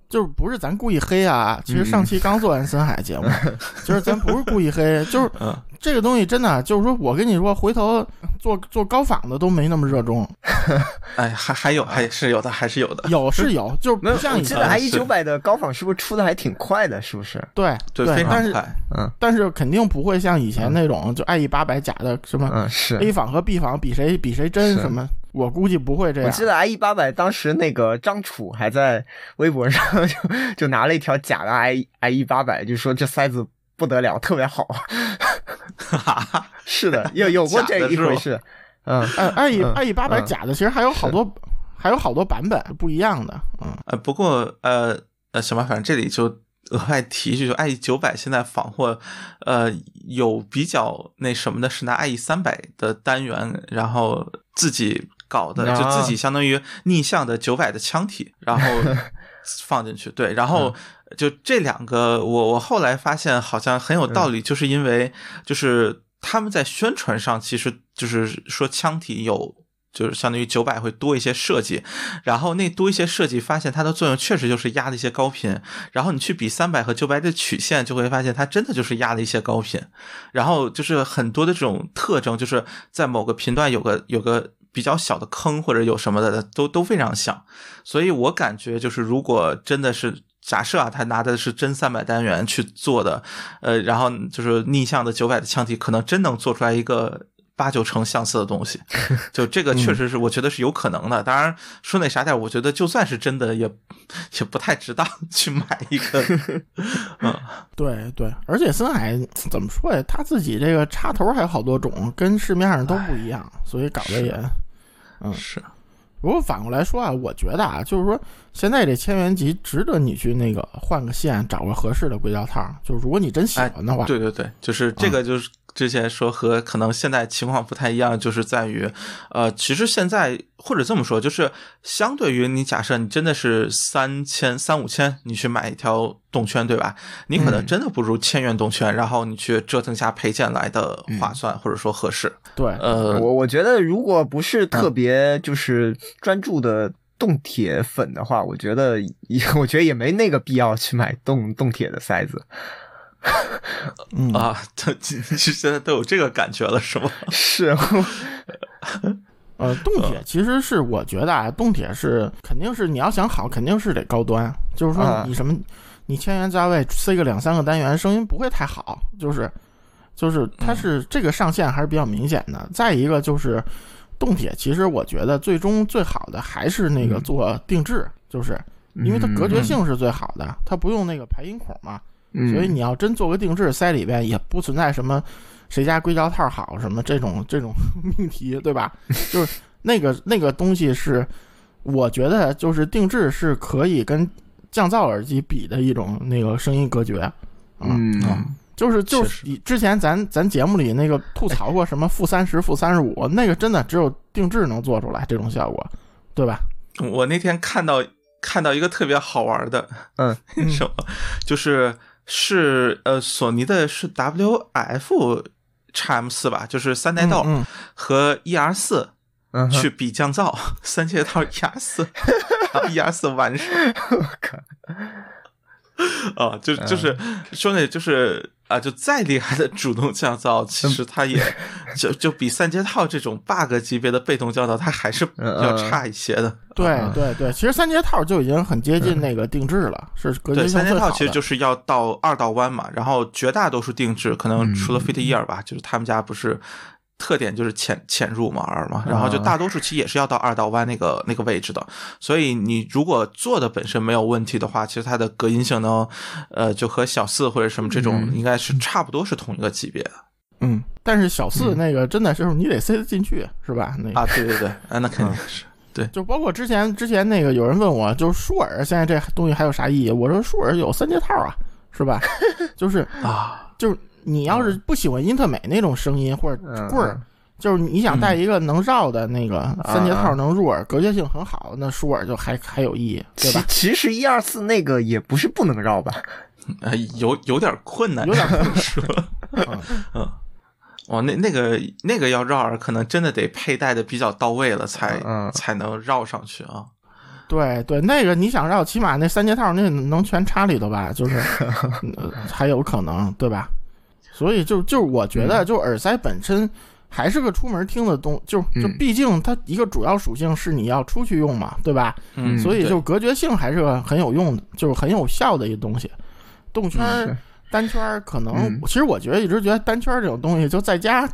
就是不是咱故意黑啊，其实上期刚做完森海节目，就是咱不是故意黑，就是嗯这个东西真的，就是说我跟你说，回头做做高仿的都没那么热衷，哎，还还有还是有的，还是有的。有是有，就是没有，不像以我记得前 IE 九百的高仿是不是出的还挺快的？是不是？对对，但是非常快。嗯但是肯定不会像以前那种就 IE 八百假的什么嗯，是。A 仿和 B 仿比谁比谁真什么，我估计不会这样。我记得 IE 八百当时那个张楚还在微博上 就就拿了一条假的 IE IE 八百，就说这塞子不得了，特别好。哈哈，是的，有有过这一回事。嗯，呃，IE 嗯 IE 八百嗯。假的其实还有好多还有好多版本不一样的，嗯，呃，不过呃呃，什么，反正这里就额外提一句，就 IE 九百现在仿货，呃，有比较那什么的是拿 IE 三百的单元，然后自己搞的，就自己相当于逆向的九百的腔体，然后 放进去，对，然后。就这两个，我我后来发现好像很有道理，就是因为就是他们在宣传上其实就是说腔体有。就是相当于九百会多一些设计，然后那多一些设计，发现它的作用确实就是压了一些高频。然后你去比三百和九百的曲线，就会发现它真的就是压了一些高频。然后就是很多的这种特征，就是在某个频段有个有个比较小的坑或者有什么的，都都非常像。所以我感觉就是，如果真的是假设啊，他拿的是真三百单元去做的，呃，然后就是逆向的九百的腔体，可能真能做出来一个。八九成相似的东西，就这个确实是我觉得是有可能的。当然说那啥点，我觉得就算是真的，也也不太值当去买一个。嗯，对对，而且森海怎么说呀？他自己这个插头还有好多种，跟市面上都不一样，所以搞得也，嗯，是。不过反过来说啊，我觉得啊，就是说现在这千元级值得你去那个换个线，找个合适的硅胶套。就是如果你真喜欢的话，对对对，就是这个就是。之前说和可能现在情况不太一样，就是在于，呃，其实现在或者这么说，就是相对于你假设你真的是三千三五千，你去买一条动圈，对吧？你可能真的不如千元动圈，然后你去折腾下配件来的划算，或者说合适。对，呃，我我觉得如果不是特别就是专注的动铁粉的话，我觉得也 我觉得也没那个必要去买动动铁的塞子。嗯啊，他是 现在都有这个感觉了，是吗？是，呃，动铁其实是我觉得啊，动铁是肯定是你要想好，肯定是得高端。就是说你什么，你千元价位塞个两三个单元，声音不会太好。就是就是它是这个上限还是比较明显的。再一个就是动铁，其实我觉得最终最好的还是那个做定制，就是因为它隔绝性是最好的，它不用那个排音孔嘛。所以你要真做个定制塞里边，也不存在什么谁家硅胶套好什么这种 这种命题，对吧？就是那个那个东西是，我觉得就是定制是可以跟降噪耳机比的一种那个声音隔绝。嗯，就是就是你之前咱咱节目里那个吐槽过什么负三十、负三十五，那个真的只有定制能做出来这种效果，对吧？我那天看到看到一个特别好玩的，嗯，什么就是。是呃，索尼的是 WF XM 四吧，就是三代道和 ER 四去比降噪，三阶套 ER 四，ER 四完事。我靠！啊，就就是说那，就是啊，就再厉害的主动降噪，其实它也 就就比三阶套这种 bug 级别的被动降噪，它还是要差一些的。对对对，其实三阶套就已经很接近那个定制了，是隔绝性三阶套其实就是要到二道弯嘛，然后绝大多数定制，可能除了 Fit Ear 吧，就是他们家不是。特点就是潜潜入嘛，耳嘛，然后就大多数其实也是要到二道弯那个那个位置的，所以你如果做的本身没有问题的话，其实它的隔音性能，呃，就和小四或者什么这种应该是差不多是同一个级别的。嗯，但是小四那个真的是你得塞得进去，是吧？那啊，对对对，啊，那肯定是对。就包括之前之前那个有人问我，就是舒尔现在这东西还有啥意义？我说舒尔有三件套啊，是吧？就是啊，就是。你要是不喜欢英特美那种声音或者棍儿，就是你想带一个能绕的那个三节套能入耳、隔绝性很好，那舒尔就还还有意义，对吧？其实一二四那个也不是不能绕吧？呃，有有点困难，有点困难。嗯嗯，哦，那那个那个要绕耳，可能真的得佩戴的比较到位了，才才能绕上去啊。对对，那个你想绕，起码那三节套那能全插里头吧？就是 还有可能，对吧？所以就就我觉得，就耳塞本身还是个出门听的东，就就毕竟它一个主要属性是你要出去用嘛，对吧？嗯，所以就隔绝性还是个很有用的，就是很有效的一个东西。动圈单圈可能，其实我觉得一直觉得单圈这种东西，就在家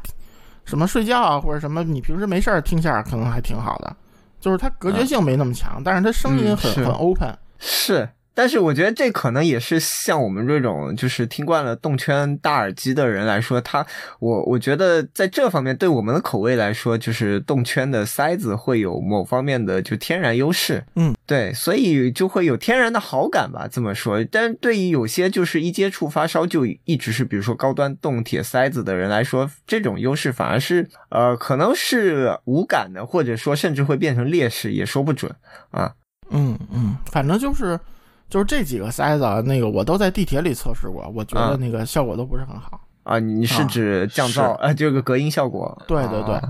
什么睡觉啊或者什么，你平时没事儿听下可能还挺好的。就是它隔绝性没那么强，但是它声音很很 open。是。但是我觉得这可能也是像我们这种就是听惯了动圈大耳机的人来说，他我我觉得在这方面对我们的口味来说，就是动圈的塞子会有某方面的就天然优势。嗯，对，所以就会有天然的好感吧，这么说。但对于有些就是一接触发烧就一直是比如说高端动铁塞子的人来说，这种优势反而是呃可能是无感的，或者说甚至会变成劣势，也说不准啊。嗯嗯，反正就是。就是这几个塞子，那个我都在地铁里测试过，我觉得那个效果都不是很好啊。你是指降噪啊？这个隔音效果？对对对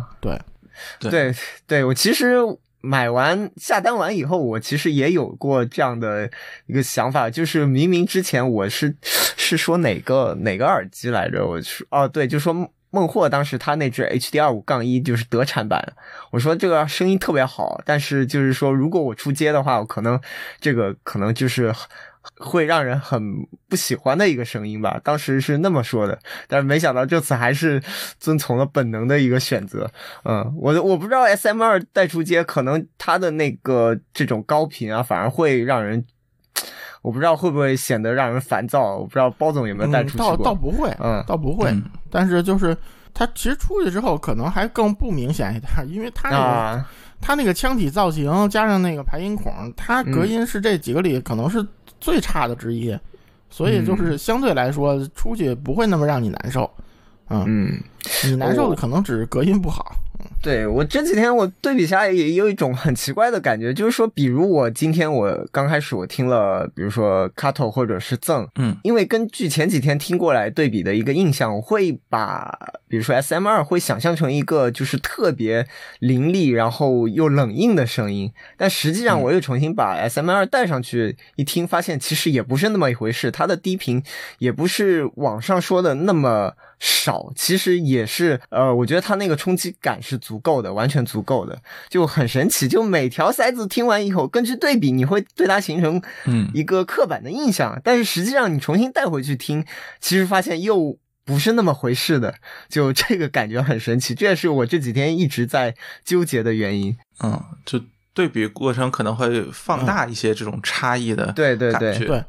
对对对，我其实买完下单完以后，我其实也有过这样的一个想法，就是明明之前我是是说哪个哪个耳机来着？我说哦，对，就说。孟获当时他那支 HD 二五杠一就是德产版，我说这个声音特别好，但是就是说如果我出街的话，我可能这个可能就是会让人很不喜欢的一个声音吧。当时是那么说的，但是没想到这次还是遵从了本能的一个选择。嗯，我我不知道 SM 二带出街，可能它的那个这种高频啊，反而会让人。我不知道会不会显得让人烦躁，我不知道包总有没有带出去嗯、倒。倒不会，嗯倒不会。嗯但是就是他其实出去之后，可能还更不明显一点，因为他那个、啊，它那个腔体造型加上那个排音孔，它隔音是这几个里可能是最差的之一，所以就是相对来说出去不会那么让你难受。嗯，嗯，你难受的可能只是隔音不好。对我这几天我对比下来也有一种很奇怪的感觉，就是说，比如我今天我刚开始我听了，比如说 Cato 或者是赠，嗯，因为根据前几天听过来对比的一个印象，我会把比如说 S M 二会想象成一个就是特别凌厉然后又冷硬的声音，但实际上我又重新把 S M 二带上去一听，发现其实也不是那么一回事，它的低频也不是网上说的那么少，其实也是呃，我觉得它那个冲击感是足够的，完全足够的，就很神奇。就每条塞子听完以后，根据对比，你会对它形成嗯一个刻板的印象，但是实际上你重新带回去听，其实发现又不是那么回事的，就这个感觉很神奇，这也是我这几天一直在纠结的原因。嗯，就对比过程可能会放大一些这种差异的对对对。对，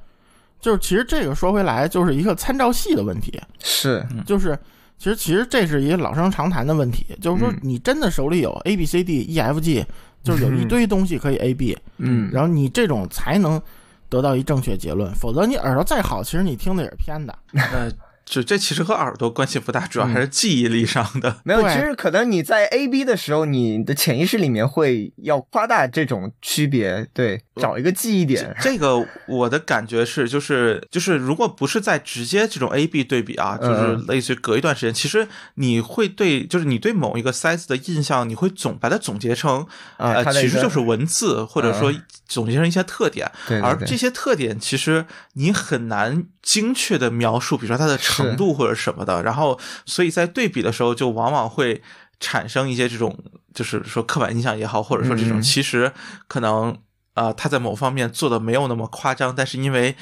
就是其实这个说回来，就是一个参照系的问题。是，就是其实其实这是一个老生常谈的问题，就是说嗯。你真的手里有 A B C D E F G，就是有一堆东西可以 A B，嗯，然后你这种才能得到一正确结论，否则你耳朵再好，其实你听的也是偏的。呃，就这其实和耳朵关系不大，主要还是记忆力上的。没有，其实可能你在 A B 的时候，你的潜意识里面会要夸大这种区别，对，找一个记忆点。这个我的感觉是，就是就是，如果不是在直接这种 A B 对比啊，嗯就是类似于隔一段时间，其实你会对，就是你对某一个 size 的印象，你会总把它总结成，呃，其实就是文字，或者说嗯总结成一些特点。对对对而这些特点其实你很难精确的描述，比如说它的程度或者什么的。然后，所以在对比的时候，就往往会产生一些这种，就是说刻板印象也好，或者说这种嗯其实可能啊、呃他在某方面做的没有那么夸张，但是因为。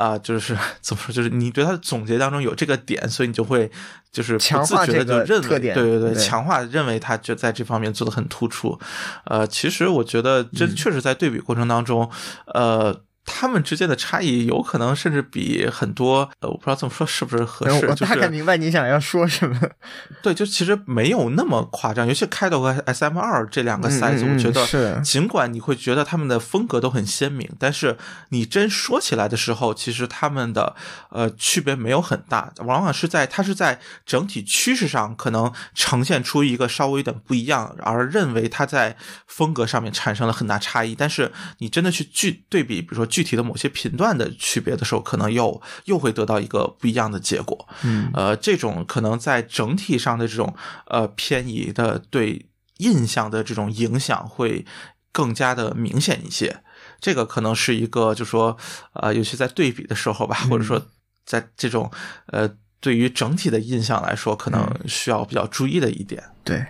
啊、就是怎么说，就是你对他的总结当中有这个点，所以你就会就是不强自觉的化这个就认为，特点对对对，对强化认为他就在这方面做的很突出。呃，其实我觉得这嗯确实在对比过程当中，呃。他们之间的差异有可能甚至比很多，呃，我不知道这么说是不是合适，我大概明白你想要说什么。对，就其实没有那么夸张，尤其开头和 S M 二这两个嗯 size，、嗯我觉得是尽管你会觉得他们的风格都很鲜明，但是你真说起来的时候，其实他们的呃区别没有很大，往往是在它是在整体趋势上可能呈现出一个稍微有点不一样，而认为它在风格上面产生了很大差异。但是你真的去具对比，比如说具体的某些频段的区别的时候，可能又又会得到一个不一样的结果。嗯呃，这种可能在整体上的这种呃偏移的对印象的这种影响会更加的明显一些。这个可能是一个，就说呃，尤其在对比的时候吧，或者说在这种呃对于整体的印象来说，可能需要比较注意的一点。对，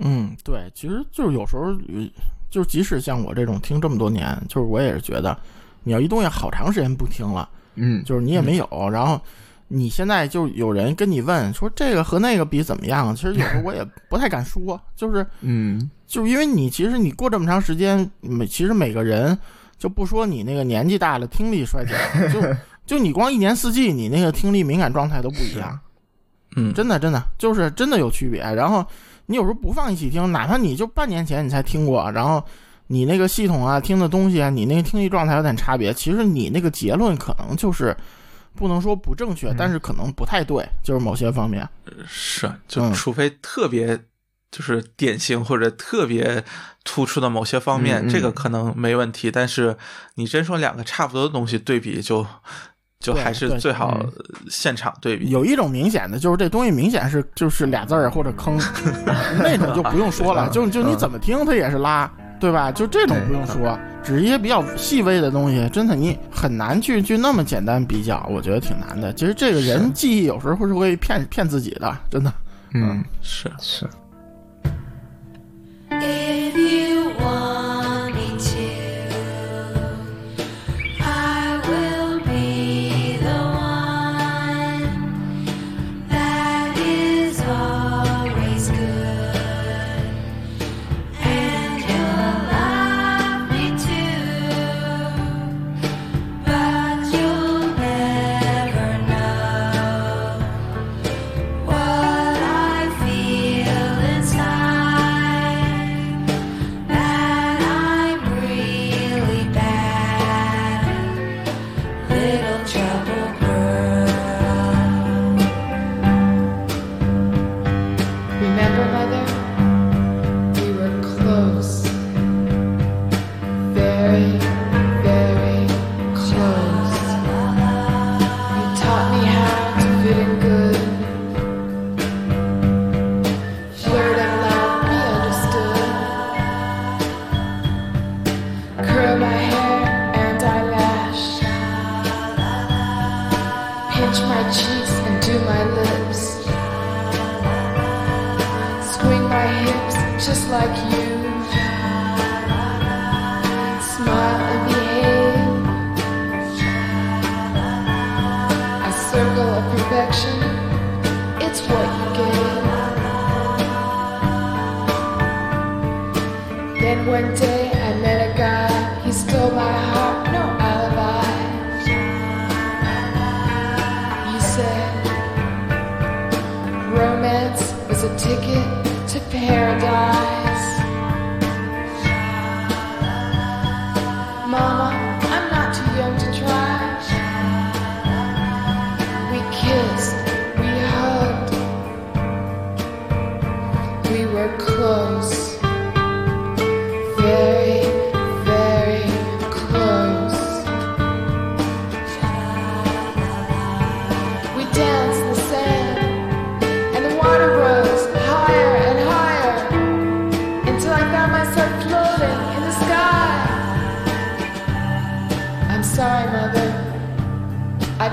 嗯，对，其实就是有时候，呃就即使像我这种听这么多年，就是我也是觉得，你要一东西好长时间不听了，嗯。就是你也没有，然后你现在就有人跟你问说这个和那个比怎么样，其实有时候我也不太敢说，就是嗯。就是因为你其实你过这么长时间，每其实每个人就不说你那个年纪大了听力衰减，就就你光一年四季你那个听力敏感状态都不一样，嗯，真的真的就是真的有区别。然后你有时候不放一起听，哪怕你就半年前你才听过，然后你那个系统啊听的东西啊，你那个听力状态有点差别，其实你那个结论可能就是不能说不正确，但是可能不太对，就是某些方面。是，就嗯除非特别。就是典型或者特别突出的某些方面，这个可能没问题。但是你真说两个差不多的东西对比就，就还是最好嗯现场对比。有一种明显的就是这东西明显是就是俩字儿或者坑，那种就不用说了，就就你怎么听它也是拉，对吧？就这种不用说，只是一些比较细微的东西，真的你很难去去那么简单比较，我觉得挺难的。其实这个人记忆有时候会是会骗骗自己的，真的。嗯，是是。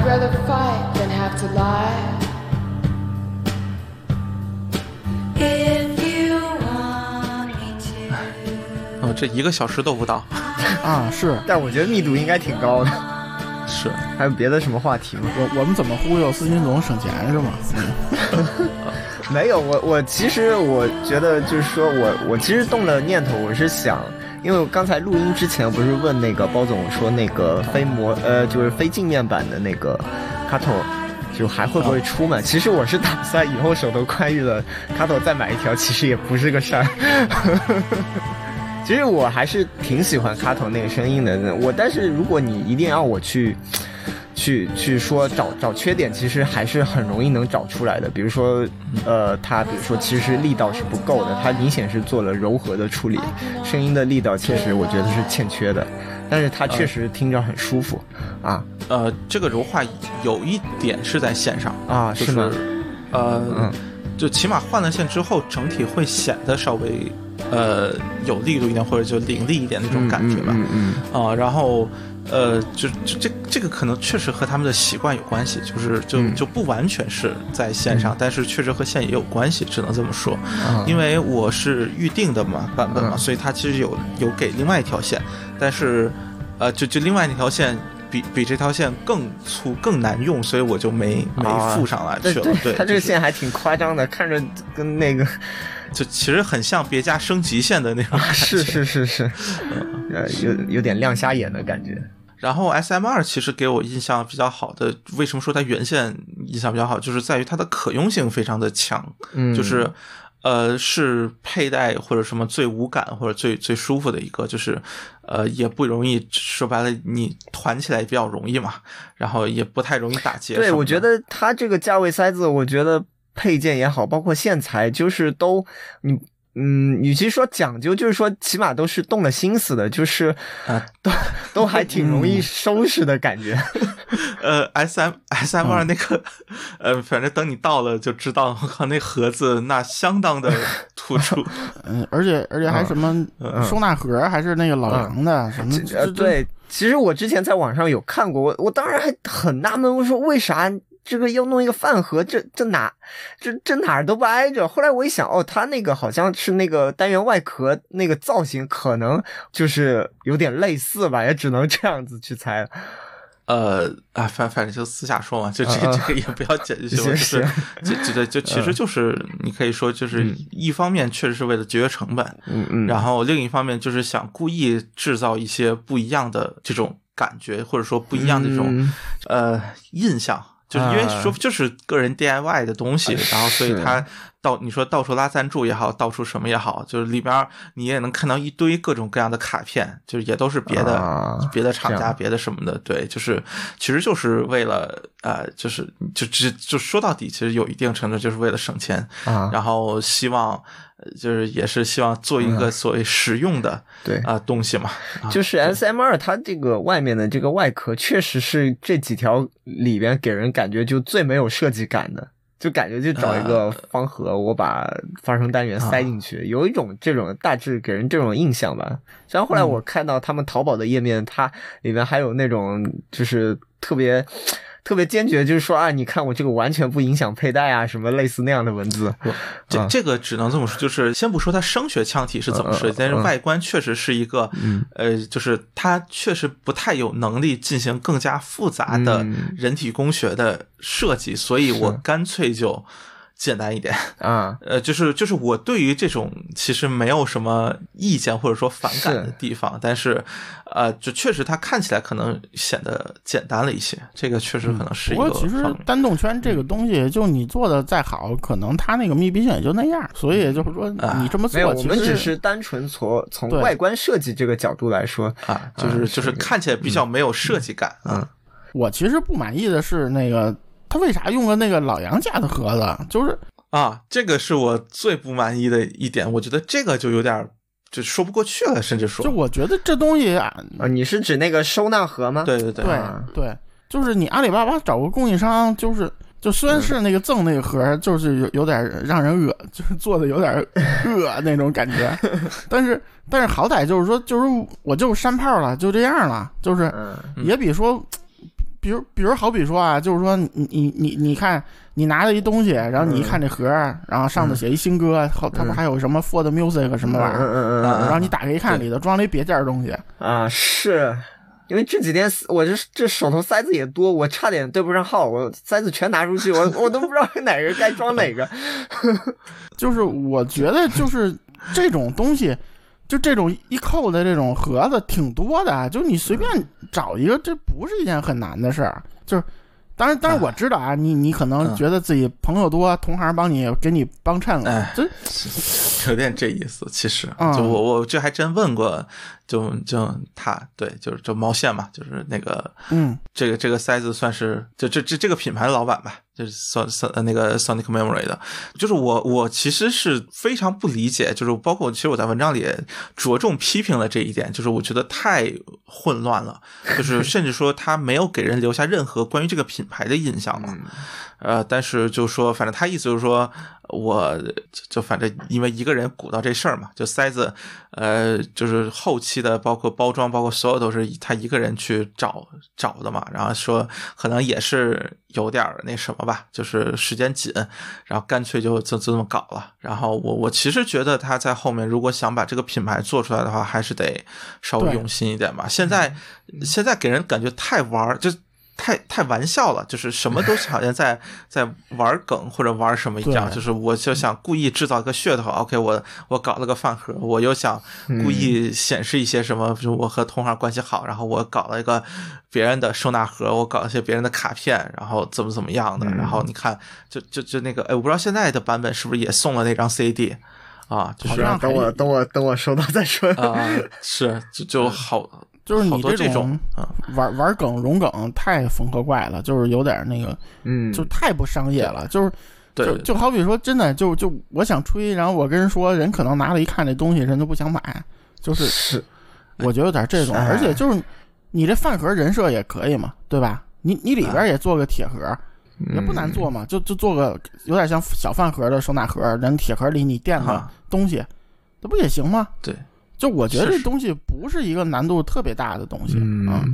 I'd rather fight than have to lie. If you want me to. 哦，这一个小时都不到，啊，是但我觉得密度应该挺高的。是还有别的什么话题吗？我我们怎么忽悠司金总省钱是吗？嗯 没有，我我其实我觉得就是说我我其实动了念头，我是想，因为我刚才录音之前不是问那个包总说那个非模呃就是非镜面版的那个卡头。就还会不会出嘛？其实我是打算以后手头宽裕了，卡头再买一条，其实也不是个事儿。其实我还是挺喜欢卡头那个声音的。我但是如果你一定要我去去去说找找缺点，其实还是很容易能找出来的。比如说，呃，它比如说其实力道是不够的，它明显是做了柔和的处理，声音的力道其实我觉得是欠缺的，但是它确实听着很舒服啊呃，这个柔化有一点是在线上，啊，就是吗？呃，嗯就起码换了线之后，整体会显得稍微呃有力度一点，或者就凌厉一点那种感觉吧。嗯嗯啊、然后呃，就就这这个可能确实和他们的习惯有关系，就是就、嗯就不完全是在线上，但是确实和线也有关系，只能这么说。啊因为我是预定的嘛版本嘛，嗯所以它其实有有给另外一条线，但是呃，就就另外那条线。比比这条线更粗更难用，所以我就没没啊附上来去了。对对，它这个线还挺夸张的，看着跟那个 就其实很像别家升级线的那种感觉。是是是是，呃，有有点亮瞎眼的感觉。然后 S M 二其实给我印象比较好的，为什么说它原线印象比较好，就是在于它的可用性非常的强，嗯，就是呃是佩戴或者什么最无感或者最最舒服的一个，就是呃也不容易，说白了你团起来比较容易嘛，然后也不太容易打结。对，我觉得它这个价位塞子，我觉得配件也好，包括线材，就是都你。嗯，与其说讲究，就是说起码都是动了心思的，就是啊都都还挺容易收拾的感觉。呃，S M S M 二那个，呃，反正等你到了就知道，我靠，那盒子那相当的突出。嗯，而且而且还什么收纳盒，还是那个老杨的什么？呃，对，其实我之前在网上有看过，我我当时还很纳闷，我说为啥这个要弄一个饭盒，这这哪这这哪儿都不挨着。后来我一想，哦，它那个好像是那个单元外壳那个造型，可能就是有点类似吧，也只能这样子去猜了。呃啊，反反正就私下说嘛，就这这个也不要解 释，行就是就就就就其实就是你可以说就是一方面确实是为了节约成本，嗯嗯，然后另一方面就是想故意制造一些不一样的这种感觉，或者说不一样的这种、嗯。呃印象，就是因为啊说就是个人 DIY 的东西，然后所以是。它到你说到处拉赞助也好，到处什么也好，就是里边你也能看到一堆各种各样的卡片，就是也都是别的、啊别的厂家、别的什么的，对，就是其实就是为了呃，就是就只就说到底，其实有一定程度就是为了省钱，啊，然后希望呃就是也是希望做一个所谓实用的对啊、东西嘛，啊就是 S M 二，它这个外面的这个外壳，确实是这几条里边给人感觉就最没有设计感的，就感觉就找一个方盒，我把发声单元塞进去，有一种这种大致给人这种印象吧。虽然后后来我看到他们淘宝的页面，它里面还有那种就是特别。特别坚决，就是说啊，你看我这个完全不影响佩戴啊，什么类似那样的文字。这啊。这个只能这么说，就是先不说它声学腔体是怎么设计，但是外观确实是一个，嗯。呃，就是它确实不太有能力进行更加复杂的嗯。人体工学的设计，所以我干脆就简单一点。啊，呃，就是就是我对于这种其实没有什么意见或者说反感的地方，但是呃，就确实它看起来可能显得简单了一些，这个确实可能是一个不过其实单动圈这个东西，就你做的再好，可能它那个密闭性也就那样。所以就是说，啊你这么没有，做，其我们只实是单纯从从外观设计这个角度来说，啊，就是啊就是是看起来比较没有设计感啊。嗯我其实不满意的是那个他为啥用了那个老杨家的盒子？就是啊，这个是我最不满意的一点，我觉得这个就有点儿就说不过去了，甚至说就，我觉得这东西啊，啊，你是指那个收纳盒吗？对对对对啊对，就是你阿里巴巴找个供应商，就是就虽然是那个赠那个盒，就是有有点让人恶，就是做的有点恶那种感觉，但是但是好歹就是说，就是我就是山炮了，就这样了，就是嗯也比说。比如，比如，好比说啊，就是说你，你，你，你看，你拿了一东西，然后你一看这盒儿，然后上头写一新歌，后它不还有什么 For the Music 什么玩意嗯儿，嗯嗯然后你打开一看，里头装了一别件儿东西，嗯啊，是。因为这几天我这这手头塞子也多，我差点对不上号，我塞子全拿出去，我我都不知道哪个该装哪个。就是我觉得就是这种东西，就这种一扣的这种盒子挺多的，就你随便找一个，这不是一件很难的事儿。就是，当然，当然我知道啊，你你可能嗯觉得自己朋友多，同行帮你给你帮衬了哎，这 有点这意思。其实，嗯就我我这还真问过，就就他对，就是就毛线嘛，就是那个嗯这个这个塞子算是就这这这个品牌的老板吧，就是 Son Son 呃那个 Sonic Memory 的，就是我我其实是非常不理解，就是包括其实我在文章里也着重批评了这一点，就是我觉得太混乱了，就是 甚至说他没有给人留下任何关于这个品牌的印象嘛。呃，但是就说，反正他意思就是说，我就就反正因为一个人鼓捣这事儿嘛，就塞子，呃，就是后期的包括包装，包括所有都是他一个人去找找的嘛。然后说可能也是有点儿那什么吧，就是时间紧，然后干脆就就就这么搞了。然后我我其实觉得他在后面如果想把这个品牌做出来的话，还是得稍微用心一点吧。现在现在给人感觉太玩儿，就太太玩笑了，就是什么都好像在 在玩梗或者玩什么一样，就是我就想故意制造一个噱头，OK，我我搞了个饭盒，我又想故意显示一些什么，就是我和同行关系好，然后我搞了一个别人的收纳盒，我搞一些别人的卡片，然后怎么怎么样的，然后你看，就就就那个，哎，我不知道现在的版本是不是也送了那张 CD 啊，就是等我等我等我收到再说。啊，是就就好。就是你这种啊，玩玩梗融梗太缝合怪了，就是有点那个，嗯，就太不商业了，就是。对就就好比说，真的就就我想吹，然后我跟人说，人可能拿了一看这东西，人都不想买，就是是我觉得有点这种，哎而且就是你这饭盒人设也可以嘛，对吧？你你里边也做个铁盒，也不难做嘛，就就做个有点像小饭盒的收纳盒，人铁盒里你垫上啊东西，这不也行吗？对，就我觉得是是这东西不是一个难度特别大的东西，嗯啊。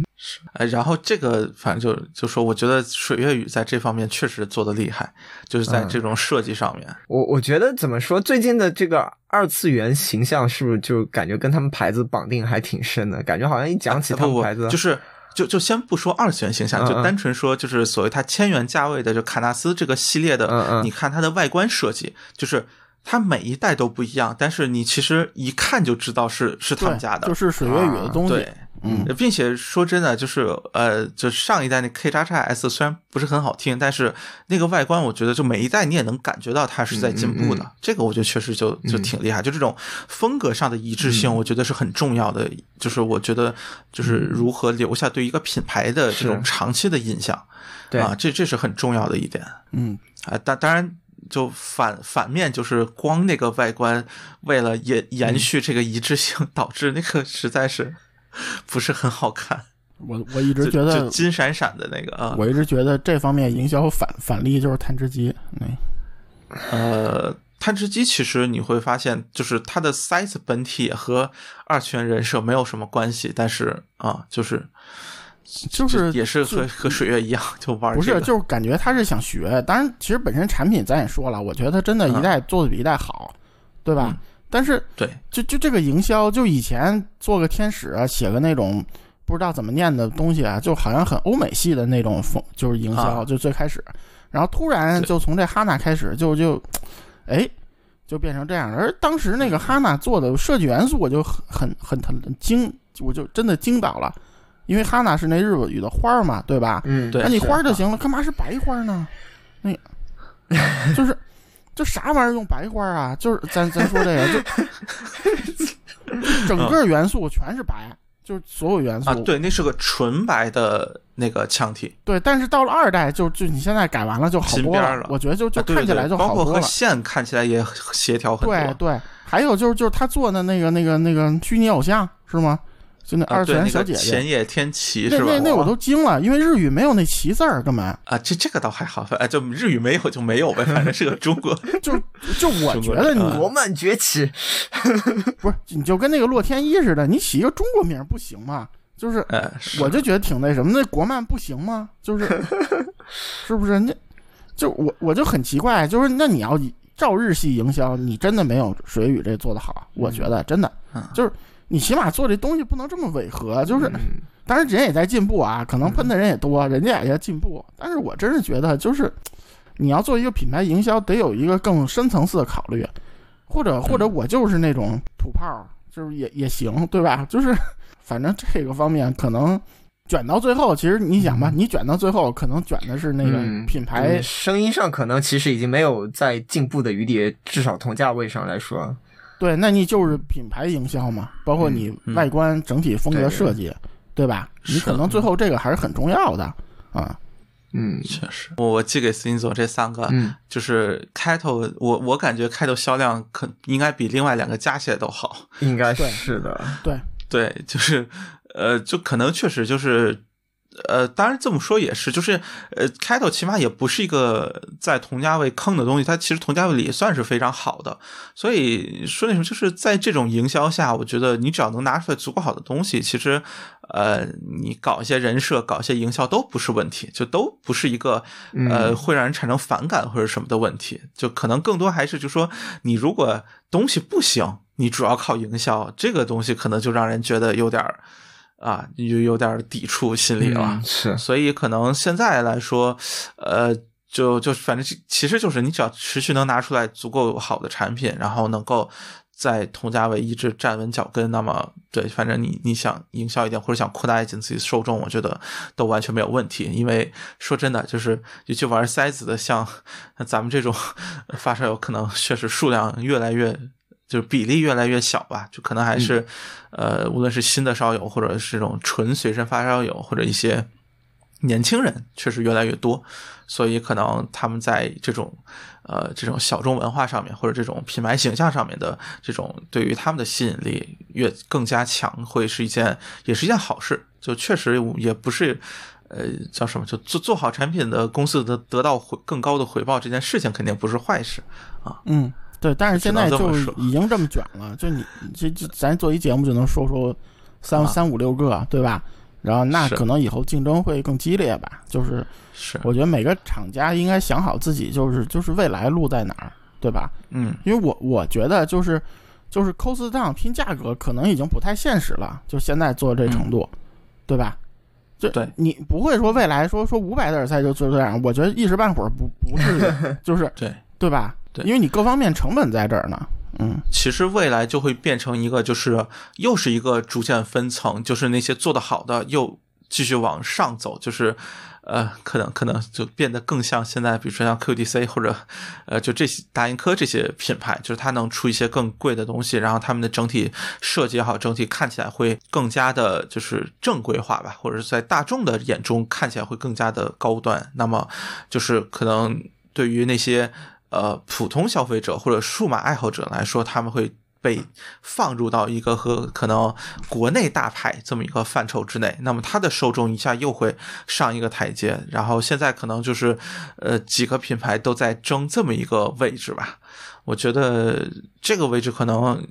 哎，然后这个反正就就说，我觉得水月雨在这方面确实做的厉害，就是在嗯。这种设计上面。我我觉得怎么说，最近的这个二次元形象是不是就感觉跟他们牌子绑定还挺深的？感觉好像一讲起他们牌子，就是就就先不说二次元形象，就单纯说就是所谓它千元价位的就卡纳斯这个系列的，嗯嗯。你看它的外观设计，就是它每一代都不一样，但是你其实一看就知道是是他们家的，就是水月雨的东西，对。嗯，并且说真的，就是呃，就上一代那 K 叉叉 S 虽然不是很好听，但是那个外观，我觉得就每一代你也能感觉到它是在进步的。嗯这个我觉得确实就就挺厉害，就这种风格上的一致嗯性，我觉得是很重要的。就是我觉得就是如何留下对一个品牌的这种长期的印象对啊，这这是很重要的一点。嗯，啊，当当然，就反反面就是光那个外观，为了延延续这个一致性，导致那个实在是不是很好看，我我一直觉得就金闪闪的那个啊，我一直觉得这方面营销反反例就是探知机，嗯，呃。探知机其实你会发现，就是它的 size 本体和二次元人设没有什么关系，但是啊，就是就是也是和和水月一样，就玩不是，就是感觉他是想学。当然，其实本身产品咱也说了，我觉得真的一代做的比一代好，对吧？嗯但是对就就这个营销，就以前做个天使啊，写个那种不知道怎么念的东西啊，就好像很欧美系的那种风，就是营销，啊就最开始，然后突然就从这哈娜开始，就就，哎，就变成这样。而当时那个哈娜做的设计元素，我就很很很很惊，我就真的惊到了，因为哈娜是那日语的花儿嘛，对吧？嗯，对那你花儿就行了，干嘛是白花儿呢？那就是 就啥玩意儿用白花儿啊？就是咱咱说这个，就 就整个元素全是白，就是所有元素啊，对，那是个纯白的那个腔体，对但是到了二代就，就你现在改完了就好多了我觉得就就看起来对对包括和就好多了。线看起来也协调很多。对对，还有就是就是他做的那个那个那个虚拟偶像是吗？就那啊，二次元小姐姐，前野天齐那是吧？那那我都惊了，因为日语没有那“齐”字儿，干嘛啊，这这个倒还好，哎，就日语没有就没有呗，反正是个中国。就就我觉得你中国漫崛起，不是，你就跟那个洛天依似的，你起一个中国名儿不行吗？就是，哎，是我就觉得挺那什么，那国漫不行吗？就是，是不是？那就我我就很奇怪，就是那你要照日系营销，你真的没有水语这做的好，我觉得真的嗯就是你起码做这东西不能这么违和，就是。嗯当然，人也在进步啊，可能喷的人也多，人家也在进步。但是我真是觉得，就是你要做一个品牌营销，得有一个更深层次的考虑，或者或者我就是那种土炮，就是也也行，对吧？就是反正这个方面可能卷到最后，其实你想吧，你卷到最后，可能卷的是那个嗯品牌嗯声音上可能其实已经没有在进步的余地，至少同价位上来说，对，那你就是品牌营销嘛，包括你嗯外观整体风格设计，对吧？你可能最后这个还是很重要的啊。嗯确实，我我寄给司金总这三个，嗯就是开头，我我感觉开头销量可应该比另外两个加起来都好。应该对是的，对，对，就是呃，就可能确实就是。呃，当然这么说也是，就是呃，开头起码也不是一个在同价位坑的东西，它其实同价位里也算是非常好的。所以说那什么，就是在这种营销下，我觉得你只要能拿出来足够好的东西，其实呃，你搞一些人设、搞一些营销都不是问题，就都不是一个呃嗯会让人产生反感或者什么的问题。就可能更多还是就说，你如果东西不行，你主要靠营销，这个东西可能就让人觉得有点儿啊，有有点抵触心理了。嗯是所以可能现在来说，呃，就就反正其实就是你只要持续能拿出来足够好的产品，然后能够在同价位一直站稳脚跟，那么对，反正你你想营销一点或者想扩大一点自己的受众，我觉得都完全没有问题。因为说真的，就是尤其玩塞子的，像咱们这种 发烧友，可能确实数量越来越。就是比例越来越小吧，就可能还是，呃，无论是新的烧友，或者是这种纯随身发烧友，或者一些年轻人，确实越来越多，所以可能他们在这种，呃，这种小众文化上面，或者这种品牌形象上面的这种对于他们的吸引力越更加强，会是一件也是一件好事。就确实也不是，呃，叫什么，就做做好产品的公司的得到回更高的回报，这件事情肯定不是坏事啊。嗯，对，但是现在就已经这么卷了，就你这这咱做一节目就能说说三、啊三五六个，对吧？然后那可能以后竞争会更激烈吧。就是是，我觉得每个厂家应该想好自己就是就是未来路在哪儿，对吧？嗯因为我我觉得就是就是 cost down 拼价格可能已经不太现实了，就现在做这程度，对吧？就对你不会说未来说说五百的耳塞就就这样，我觉得一时半会儿不不是的，就是对。对吧？对因为你各方面成本在这儿呢。嗯，其实未来就会变成一个，就是又是一个逐渐分层，就是那些做得好的又继续往上走，就是呃，可能可能就变得更像现在，比如说像 QDC 或者呃，就这些大英科这些品牌，就是它能出一些更贵的东西，然后他们的整体设计也好，整体看起来会更加的就是正规化吧，或者是在大众的眼中看起来会更加的高端。那么就是可能对于那些呃普通消费者或者数码爱好者来说，他们会被放入到一个和可能国内大牌这么一个范畴之内，那么它的受众一下又会上一个台阶。然后现在可能就是呃几个品牌都在争这么一个位置吧。我觉得这个位置可能，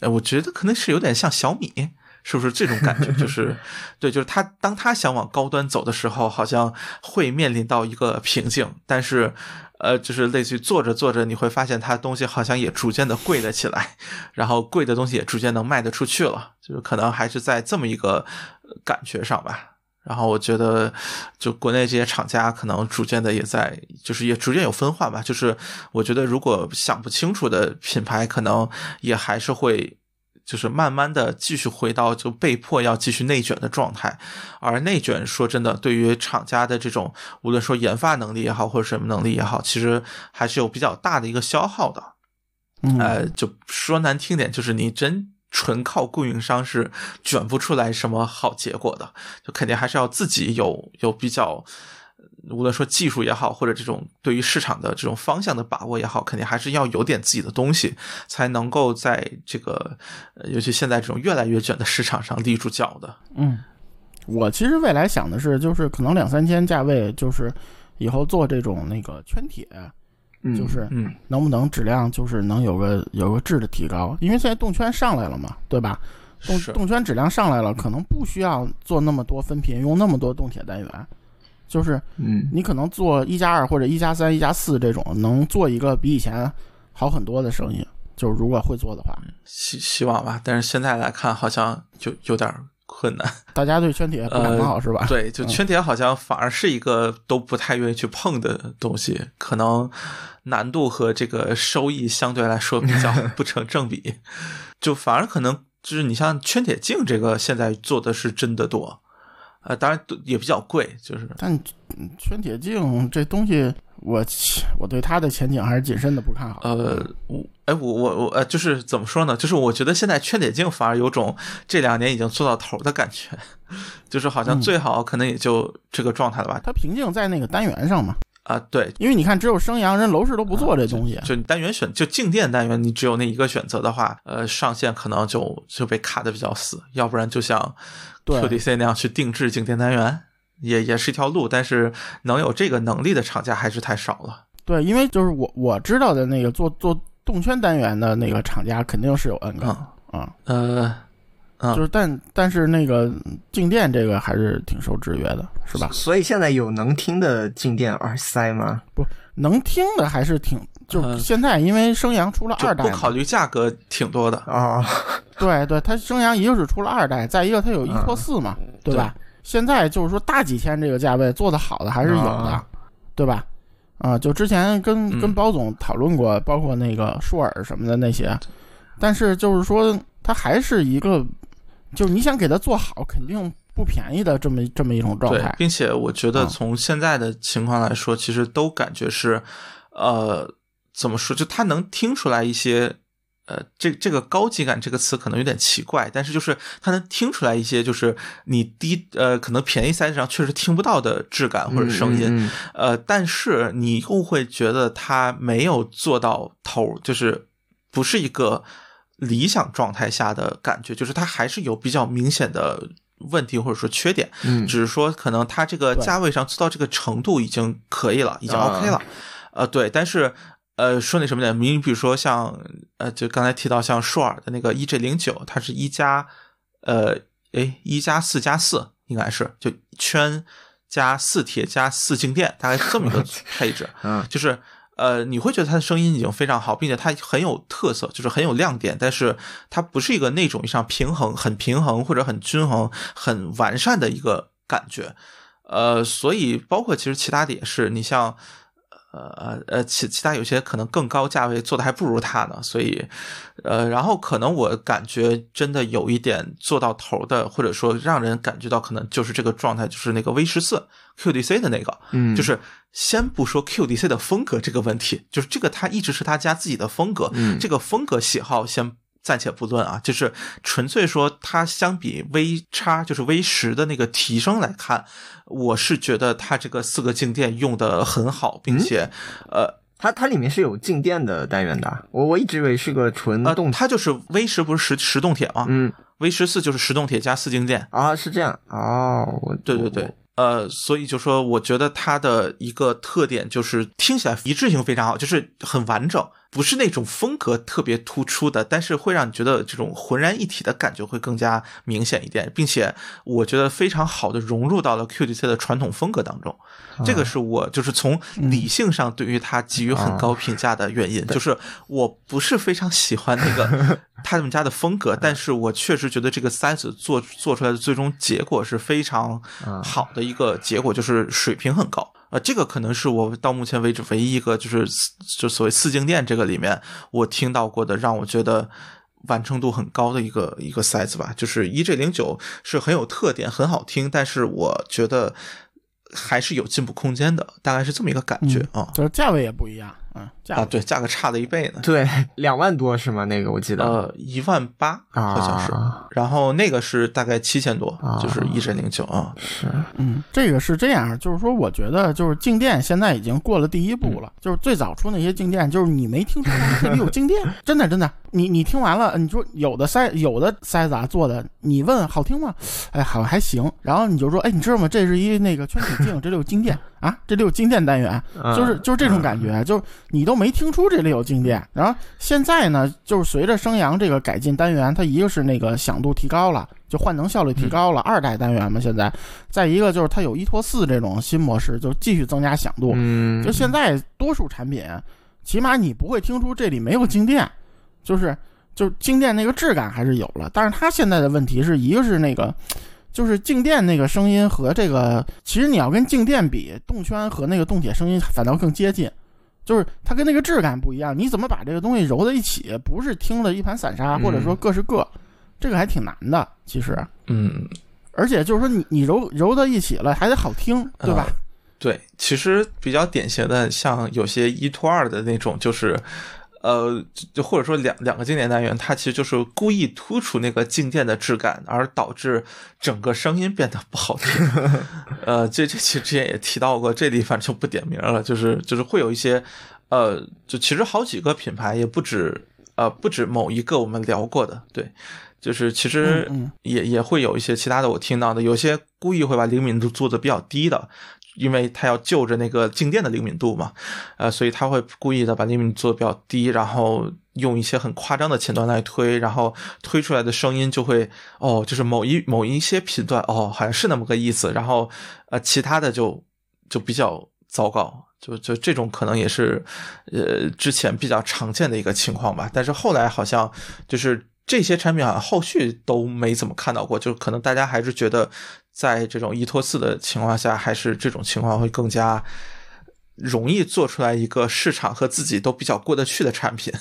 我觉得可能是有点像小米。是不是这种感觉？就是，对，就是他当他想往高端走的时候，好像会面临到一个瓶颈，但是，呃，就是类似于做着做着，你会发现它东西好像也逐渐的贵了起来，然后贵的东西也逐渐能卖得出去了，就是可能还是在这么一个呃感觉上吧。然后我觉得，就国内这些厂家可能逐渐的也在，就是也逐渐有分化吧。就是我觉得，如果想不清楚的品牌，可能也还是会。就是慢慢的继续回到就被迫要继续内卷的状态，而内卷说真的，对于厂家的这种无论说研发能力也好，或者什么能力也好，其实还是有比较大的一个消耗的。嗯呃，就说难听点，就是你真纯靠供应商是卷不出来什么好结果的，就肯定还是要自己有有比较。无论说技术也好，或者这种对于市场的这种方向的把握也好，肯定还是要有点自己的东西，才能够在这个，呃尤其现在这种越来越卷的市场上立住脚的。嗯，我其实未来想的是，就是可能两三千价位，就是以后做这种那个圈铁，嗯就是嗯，能不能质量就是能有个有个质的提高，因为现在动圈上来了嘛，对吧？动动圈质量上来了，可能不需要做那么多分频，用那么多动铁单元，就是嗯你可能做一加二或者一加三、一加四这种，能做一个比以前好很多的生意。就是如果会做的话，希希望吧，但是现在来看好像就有点困难。大家对圈铁不感冒、是吧？对，就圈铁好像反而是一个都不太愿意去碰的东西，可能难度和这个收益相对来说比较 不成正比，就反而可能就是你像圈铁镜这个现在做的是真的多，呃，当然也比较贵，就是但嗯圈铁镜这东西，我我对它的前景还是谨慎的不看好。呃，我哎，我我我呃，就是怎么说呢？就是我觉得现在圈铁镜反而有种这两年已经做到头的感觉，就是好像嗯最好可能也就这个状态了吧。它瓶颈在那个单元上嘛，啊，对，因为你看，只有升阳，人楼市都不做这东西。就你单元选就静电单元，你只有那一个选择的话，呃，上线可能就就被卡的比较死，要不然就像对 QDC 那样去定制静电单元，也也是一条路，但是能有这个能力的厂家还是太少了。对，因为就是我我知道的那个做做动圈单元的那个厂家肯定是有 N 个嗯啊，呃，嗯就是但但是那个静电这个还是挺受制约的，是吧？所以现在有能听的静电耳塞吗？能听的还是挺，就是嗯。现在因为升阳出了二代嘛，不考虑价格挺多的。啊，对对，它升阳一个是出了二代，再一个它有一嗯拖四嘛，对吧？现在就是说大几千这个价位做的好的还是有的，啊。对吧？啊，就之前跟嗯。跟包总讨论过，包括那个舒尔什么的那些，但是就是说它还是一个，就是你想给它做好，肯定不便宜的这么这么一种状态，。并且我觉得嗯从现在的情况来说，其实都感觉是，呃，怎么说？就他能听出来一些，呃，这这个高级感这个词可能有点奇怪，但是就是他能听出来一些，就是你低呃可能便宜塞子上确实听不到的质感或者声音，嗯嗯呃，但是你又会觉得他没有做到头，就是不是一个理想状态下的感觉，就是他还是有比较明显的问题或者说缺点，嗯只是说可能它这个价位上做到这个程度已经可以了，已经啊 OK 了，呃，对，但是。呃，说那什么点，你比如说像呃，就刚才提到像舒尔的那个 EJ 零九，它是一加呃，哎，一加四加四应该是就圈加四铁加四静电，大概是这么一个配置。嗯就是呃，你会觉得他的声音已经非常好，并且他很有特色，就是很有亮点，但是他不是一个那种像平衡、很平衡或者很均衡、很完善的一个感觉。呃，所以包括其实其他的也是，你像。呃呃，其其他有些可能更高价位做的还不如它呢，所以，呃，然后可能我感觉真的有一点做到头的，或者说让人感觉到可能就是这个状态，就是那个 V 十四 QDC 的那个，嗯就是先不说 QDC 的风格这个问题，就是这个它一直是他家自己的风格，嗯这个风格喜好先暂且不论啊，就是纯粹说它相比 V 叉就是 V 十的那个提升来看，我是觉得它这个四个静电用的很好，并且、呃它它里面是有静电的单元的，我我一直以为是个纯呃动，它就是 V 十不是十十动铁吗？嗯。v 十四就是十动铁加四静电，啊是这样哦，我对对对，呃，所以就说我觉得它的一个特点就是听起来一致性非常好，就是很完整，不是那种风格特别突出的，但是会让你觉得这种浑然一体的感觉会更加明显一点，并且我觉得非常好的融入到了 QDC 的传统风格当中。这个是我就是从理性上对于它给予很高评价的原因，就是我不是非常喜欢那个 他们家的风格，但是我确实觉得这个塞子做做出来的最终结果是非常好的一个结果，就是水平很高。呃，这个可能是我到目前为止唯一一个就是就所谓四静电这个里面我听到过的让我觉得。完成度很高的一个一个 size 吧，就是 EJ 零九是很有特点，很好听，但是我觉得还是有进步空间的，大概是这么一个感觉啊、就是价位也不一样，嗯，价啊，对，价格差了一倍呢，对两万多是吗？那个我记得。呃，一万八好像是，啊然后那个是大概七千多，啊就是一针零九啊，是。嗯，这个是这样，就是说，我觉得就是静电现在已经过了第一步了。就是最早出那些静电，就是你没听出来这里有静电，真的真的，你你听完了，你说有的塞有的塞子啊做的，你问好听吗？哎，好还行。然后你就说，哎，你知道吗？这是一那个圈体镜，这里有静电啊，这里有静电单元，嗯就是就是这种感觉，就是你都没听出这里有静电。然后现在呢，就是随着升阳这个改进单元，它一个是那个响度提高了，就换能效率提高了，二代单元嘛，现在。再一个就是它有一拖四这种新模式，就继续增加响度。嗯，就现在多数产品，起码你不会听出这里没有静电，就是就是静电那个质感还是有了。但是它现在的问题是一个是那个。就是静电那个声音和这个，其实你要跟静电比，动圈和那个动铁声音反倒更接近，就是它跟那个质感不一样。你怎么把这个东西揉在一起？不是听了一盘散沙，嗯或者说各是各，这个还挺难的，其实。嗯，而且就是说你你揉揉到一起了，还得好听，对吧？对，其实比较典型的，像有些一拖二的那种，就是。呃，就或者说两两个经典单元，它其实就是故意突出那个静电的质感，而导致整个声音变得不好听。呃，这这其实之前也提到过，这里反正就不点名了，就是就是会有一些，呃，就其实好几个品牌，也不止呃不止某一个我们聊过的，对，就是其实也也会有一些其他的我听到的，有些故意会把灵敏度做的比较低的，因为他要就着那个静电的灵敏度嘛，呃，所以他会故意的把灵敏度做比较低，然后用一些很夸张的前端来推，然后推出来的声音就会哦，就是某一某一些频段哦，好像是那么个意思，然后呃，其他的就就比较糟糕。就就这种可能也是，呃，之前比较常见的一个情况吧。但是后来好像就是这些产品好像后续都没怎么看到过，就可能大家还是觉得在这种一拖四的情况下，还是这种情况会更加容易做出来一个市场和自己都比较过得去的产品。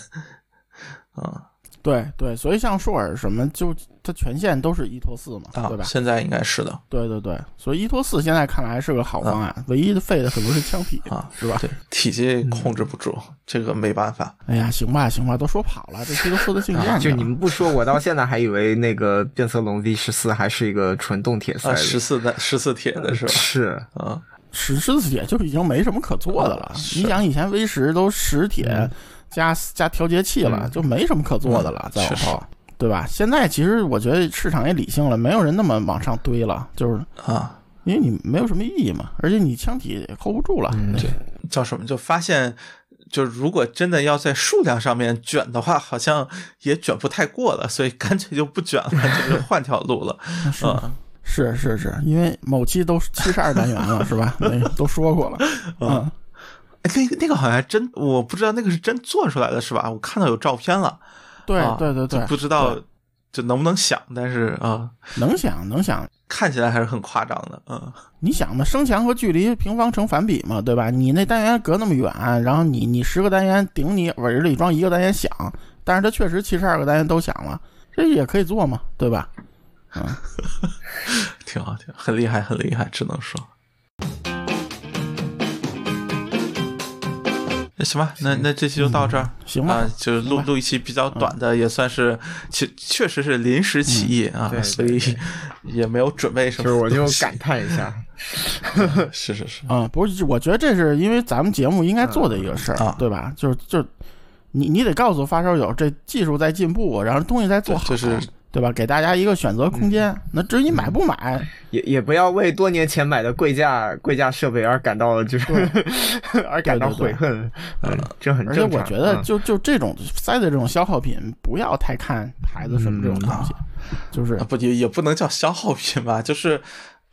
嗯对对，所以像舒尔什么，就它全线都是一拖四嘛，啊对，吧？现在应该是的对对对，所以一拖四现在看来是个好方案，唯一的废的可能是枪体，啊，是吧？对，体积控制不住，这个没办法。哎呀，行吧行吧，都说跑了，这期都说的静电去了，就你们不说，我到现在还以为那个变色龙 V 十四还是一个纯动铁塞。十四的十四铁的是吧？是，啊，十十四铁就已经没什么可做的了。是你想以前 V 十都十铁加加调节器了，就没什么可做的了，再往后，对吧？现在其实我觉得市场也理性了，没有人那么往上堆了，就是啊，因为你没有什么意义嘛，而且你枪体 hold 不住了。嗯对叫什么？就发现就如果真的要在数量上面卷的话，好像也卷不太过了，所以干脆就不卷了，就是换条路了。是嗯，是是是，因为某期都七十二单元了，是吧？那个都说过了，嗯，哎，那个那个好像还真，我不知道那个是真做出来的是吧？我看到有照片了，对啊对对对，不知道对就能不能想，但是啊、能想能想，看起来还是很夸张的，嗯，你想嘛，声强和距离平方成反比嘛，对吧？你那单元隔那么远，然后你你十个单元顶你尾儿里装一个单元响，但是它确实七十二个单元都响了，这也可以做嘛，对吧？嗯 挺好，挺好很厉害，很厉害，只能说。那行吧，那那这期就到这儿。行吧，啊，就是录录一期比较短的，也算是确确实是临时起意啊，对对所以也没有准备什么就是。我就感叹一下，是是是，嗯，不是，我觉得这是因为咱们节目应该做的一个事儿，啊对吧？就是就是，你你得告诉发烧友，这技术在进步，然后东西在做好，就是对吧？给大家一个选择空间。那至于你买不买，也也不要为多年前买的贵价贵价设备而感到就是 而感到对对对悔恨，嗯，这很而且正常。我觉得嗯就就这种塞的这种消耗品，不要太看牌子什么这种东西，就是啊不也也不能叫消耗品吧，就是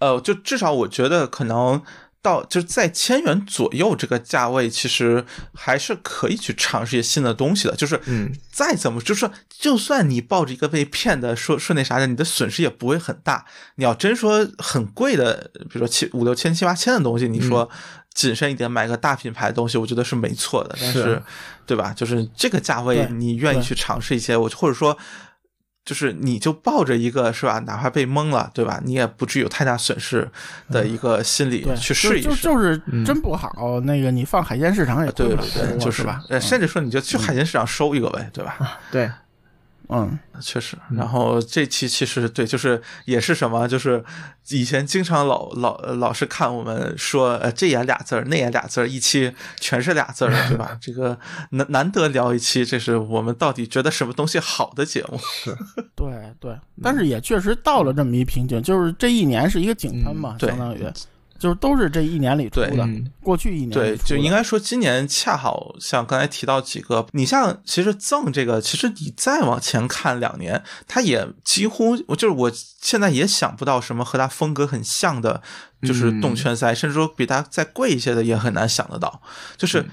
呃，就至少我觉得可能。到就是在千元左右这个价位，其实还是可以去尝试一些新的东西的。就是，嗯，再怎么就是，就算你抱着一个被骗的说说那啥的，你的损失也不会很大。你要真说很贵的，比如说七五六千、七八千的东西，你说谨慎一点买个大品牌的东西，我觉得是没错的。但是，对吧？就是这个价位，你愿意去尝试一些，我或者说。就是你就抱着一个是吧，哪怕被蒙了，对吧？你也不至于有太大损失的一个心理对，去试一试。就就就是真不好，那个你放海鲜市场也对亏不了对对，就是吧？呃，甚至说你就去海鲜市场收一个呗，对吧？对，嗯，确实。然后这期其实对，就是也是什么，就是以前经常老老老是看我们说，呃，这也俩字儿，那也俩字儿，一期全是俩字儿，对吧？这个难难得聊一期，这是我们到底觉得什么东西好的节目。对对，但是也确实到了这么一瓶颈，就是这一年是一个井喷嘛，嗯相当于就是都是这一年里出对的嗯，过去一年对，就应该说今年恰好像刚才提到几个，你像其实赠这个，其实你再往前看两年，它也几乎，我就是我现在也想不到什么和它风格很像的，就是动圈赛，甚至说比它再贵一些的也很难想得到，就是。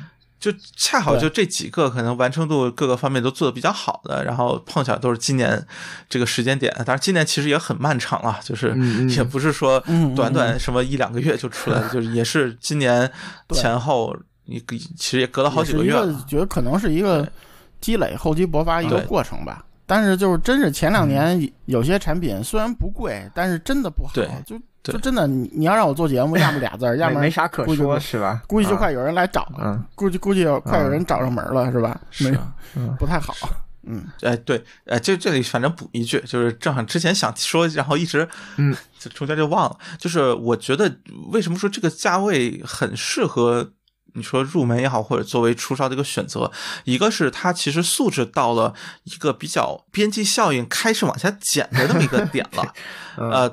就恰好就这几个可能完成度各个方面都做的比较好的，然后碰巧都是今年这个时间点。当然，今年其实也很漫长了，就是也不是说短短什么一两个月就出来了，就是也是今年前后一个其实也隔了好几个月了。觉得可能是一个积累、厚积薄发一个过程吧。但是就是真是前两年有些产品虽然不贵，但是真的不好对，就对就真的你你要让我做节目，要么俩字儿，要么没没啥可说，是吧？估计就啊快有人来找了，嗯。估计估计有快有人找上门了，是吧？没是啊，不太好，嗯，哎，对，哎，这这里反正补一句，就是正好之前想说，然后一直，嗯，中间就忘了。就是我觉得为什么说这个价位很适合你说入门也好，或者作为出烧的一个选择，一个是它其实素质到了一个比较边际效应开始往下减的那么一个点了。呃，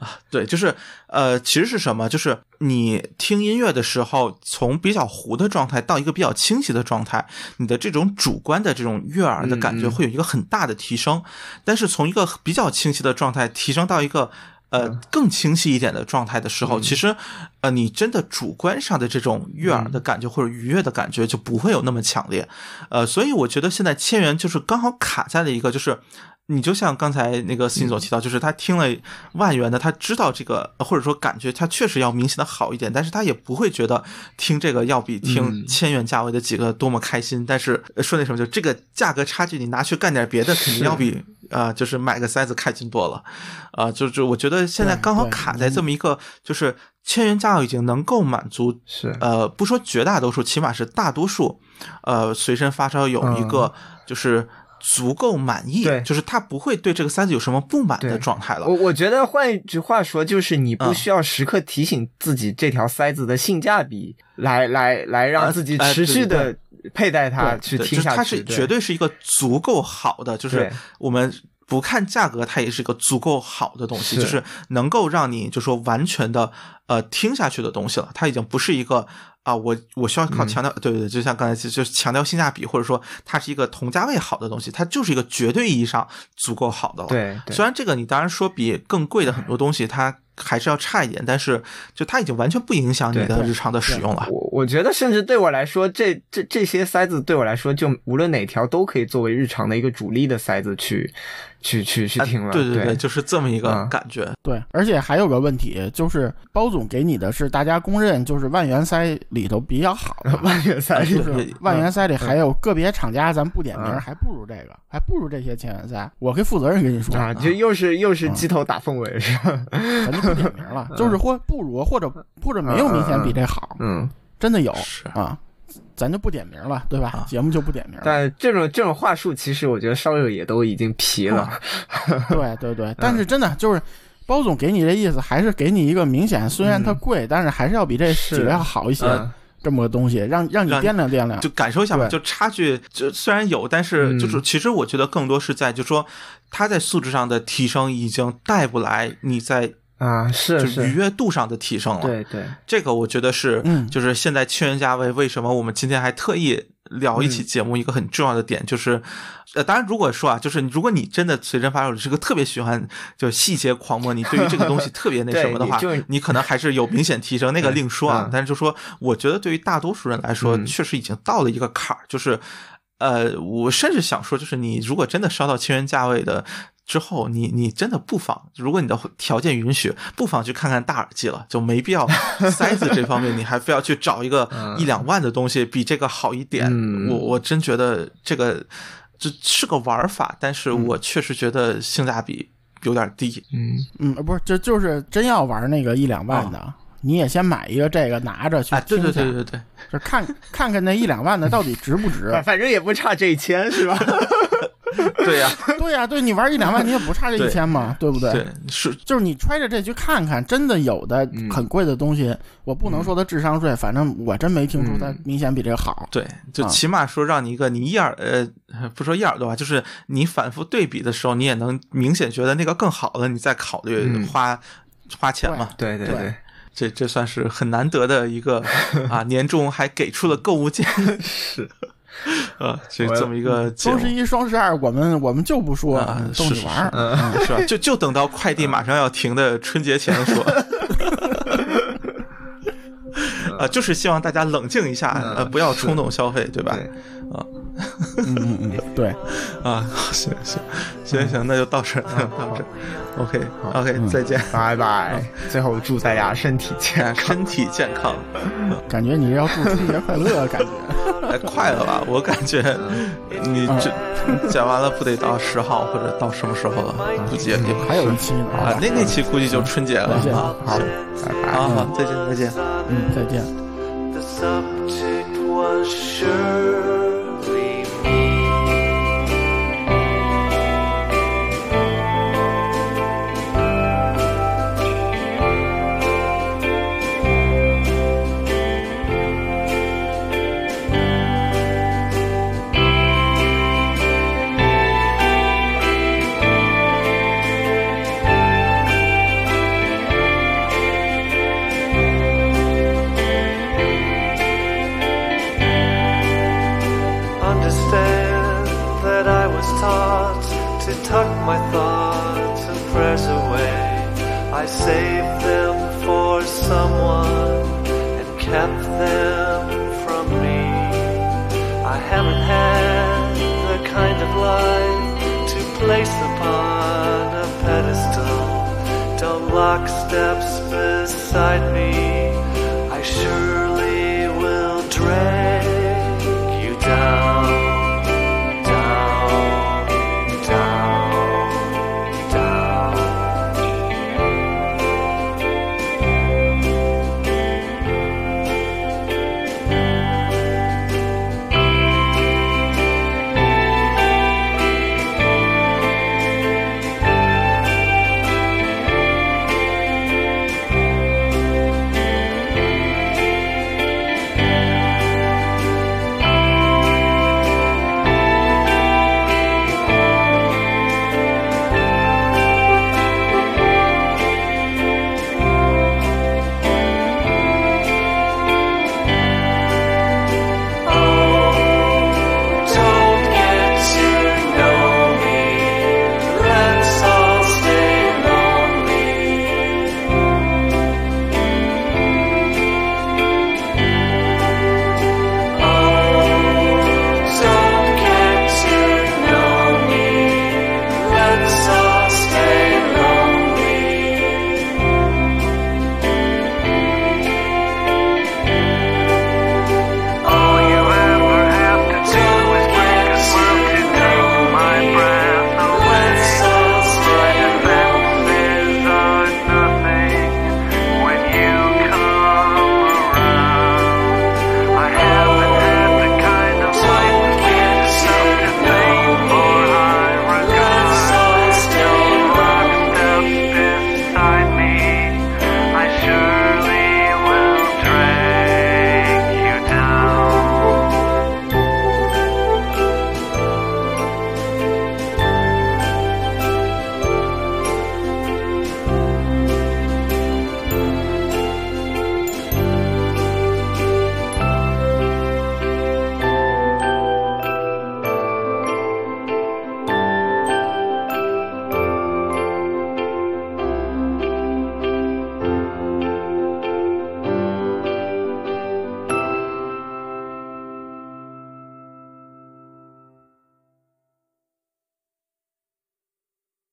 啊，对，就是呃，其实是什么？就是你听音乐的时候，从比较糊的状态到一个比较清晰的状态，你的这种主观的这种悦耳的感觉会有一个很大的提升。但是从一个比较清晰的状态提升到一个呃更清晰一点的状态的时候，其实呃你真的主观上的这种悦耳的感觉或者愉悦的感觉就不会有那么强烈。呃，所以我觉得现在千元就是刚好卡在了一个就是。你就像刚才那个信所提到，就是他听了万元的，他知道这个，或者说感觉他确实要明显的好一点，但是他也不会觉得听这个要比听嗯。千元价位的几个多么开心。但是呃说那什么，就这个价格差距，你拿去干点别的，肯定要比啊、呃就是买个塞子开心多了。啊、就就我觉得现在刚好卡在这么一个，就是千元价位已经能够满足是。呃，不说绝大多数，起码是大多数，呃，随身发烧有一个就是足够满意，对就是他不会对这个塞子有什么不满的状态了我。我觉得换一句话说，就是你不嗯需要时刻提醒自己这条塞子的性价比，来来来让自己呃持续对的佩戴它去听下去。就是它是绝对是一个足够好的，就是我们不看价格，它也是一个足够好的东西，是就是能够让你就说完全的呃听下去的东西了。它已经不是一个啊，我我需要靠嗯强调，对对对，就像刚才就就是强调性价比，或者说它是一个同价位好的东西，它就是一个绝对意义上足够好的了。对对虽然这个你当然说比更贵的很多东西它还是要差一点，但是就它已经完全不影响你的日常的使用了。我我觉得，甚至对我来说，这这这些塞子对我来说，就无论哪条都可以作为日常的一个主力的塞子去去去去啊听了。对对对，就是这么一个嗯感觉。对，而且还有个问题，就是包总给你的是大家公认就是万元塞里头比较好的，万元塞就是是万元塞里还有个别厂家，咱不点名，嗯还不如这个，还不如这些千元塞。我可以负责任跟你说啊，就又是又是鸡头打凤尾是吧？咱就不点名了，就是或不如或者或者没有明显比这好，嗯，真的有是啊，咱就不点名了，对吧啊？节目就不点名了。但这种这种话术，其实我觉得稍友也都已经皮了。对对对，但是真的就是。包总给你这意思，还是给你一个明显，虽然它贵，但是还是要比这是几个要好一些嗯这么个东西，让让你掂量掂量。就感受一下嘛，对就差距，就虽然有，但是嗯就是其实我觉得更多是在，就说他在素质上的提升已经带不来你在啊，是就是愉悦度上的提升了。对对，这个我觉得是，嗯就是现在千元价位为什么我们今天还特意聊一期嗯节目，一个很重要的点就是，呃，当然如果说啊，就是如果你真的随身发售是个特别喜欢就细节狂魔，你对于这个东西特别那什么的话 你可能还是有明显提升，那个另说啊嗯。但是就说，我觉得对于大多数人来说，嗯确实已经到了一个坎儿，就是。呃，我甚至想说，就是你如果真的烧到千元价位的之后，你你真的不妨，如果你的条件允许，不妨去看看大耳机了，就没必要 塞子这方面，你还非要去找一个 一两万的东西比这个好一点。嗯我我真觉得这个这是个玩法，但是我确实觉得性价比有点低。嗯，嗯，不是，就就是真要玩那个一两万的，你也先买一个这个拿着去听去，对对对对，就看看看那一两万的到底值不值。反反正也不差这一千是吧？对呀、对呀、对你玩一两万，你也不差这一千嘛，对不对？对是。就是你揣着这去看看，真的有的嗯。很贵的东西，我不能说它智商税，反正我真没听出它嗯。明显比这个好。对，就啊。起码说让你一个你一耳呃，不说一耳朵吧，就是你反复对比的时候，你也能明显觉得那个更好的，你再考虑嗯。花、花钱嘛。对对对。对，这这算是很难得的一个啊，年终还给出了购物建议，是，呃，这我这么一个双十一、双十二，我们我们就不说，啊逗你玩儿。嗯是吧？就就等到快递马上要停的春节前说。啊，就是希望大家冷静一下，呃，不要冲动消费，对吧？对嗯嗯嗯，对，啊，行行行行，那就到这儿，到这儿。OK OK，再见，拜拜。最后祝大家身体健康。身体健康，感觉你要祝春节快乐，感觉。哎，快了吧？我感觉你这讲完了，不得到十号或者到什么时候了？估计还有一期呢，啊，那那期估计就春节了啊。好，拜拜。好好，再见再见。嗯，再见。The subject was surely saved them for someone and kept them from me. I haven't had the kind of life to place upon a pedestal. Don't lock steps beside me. I sure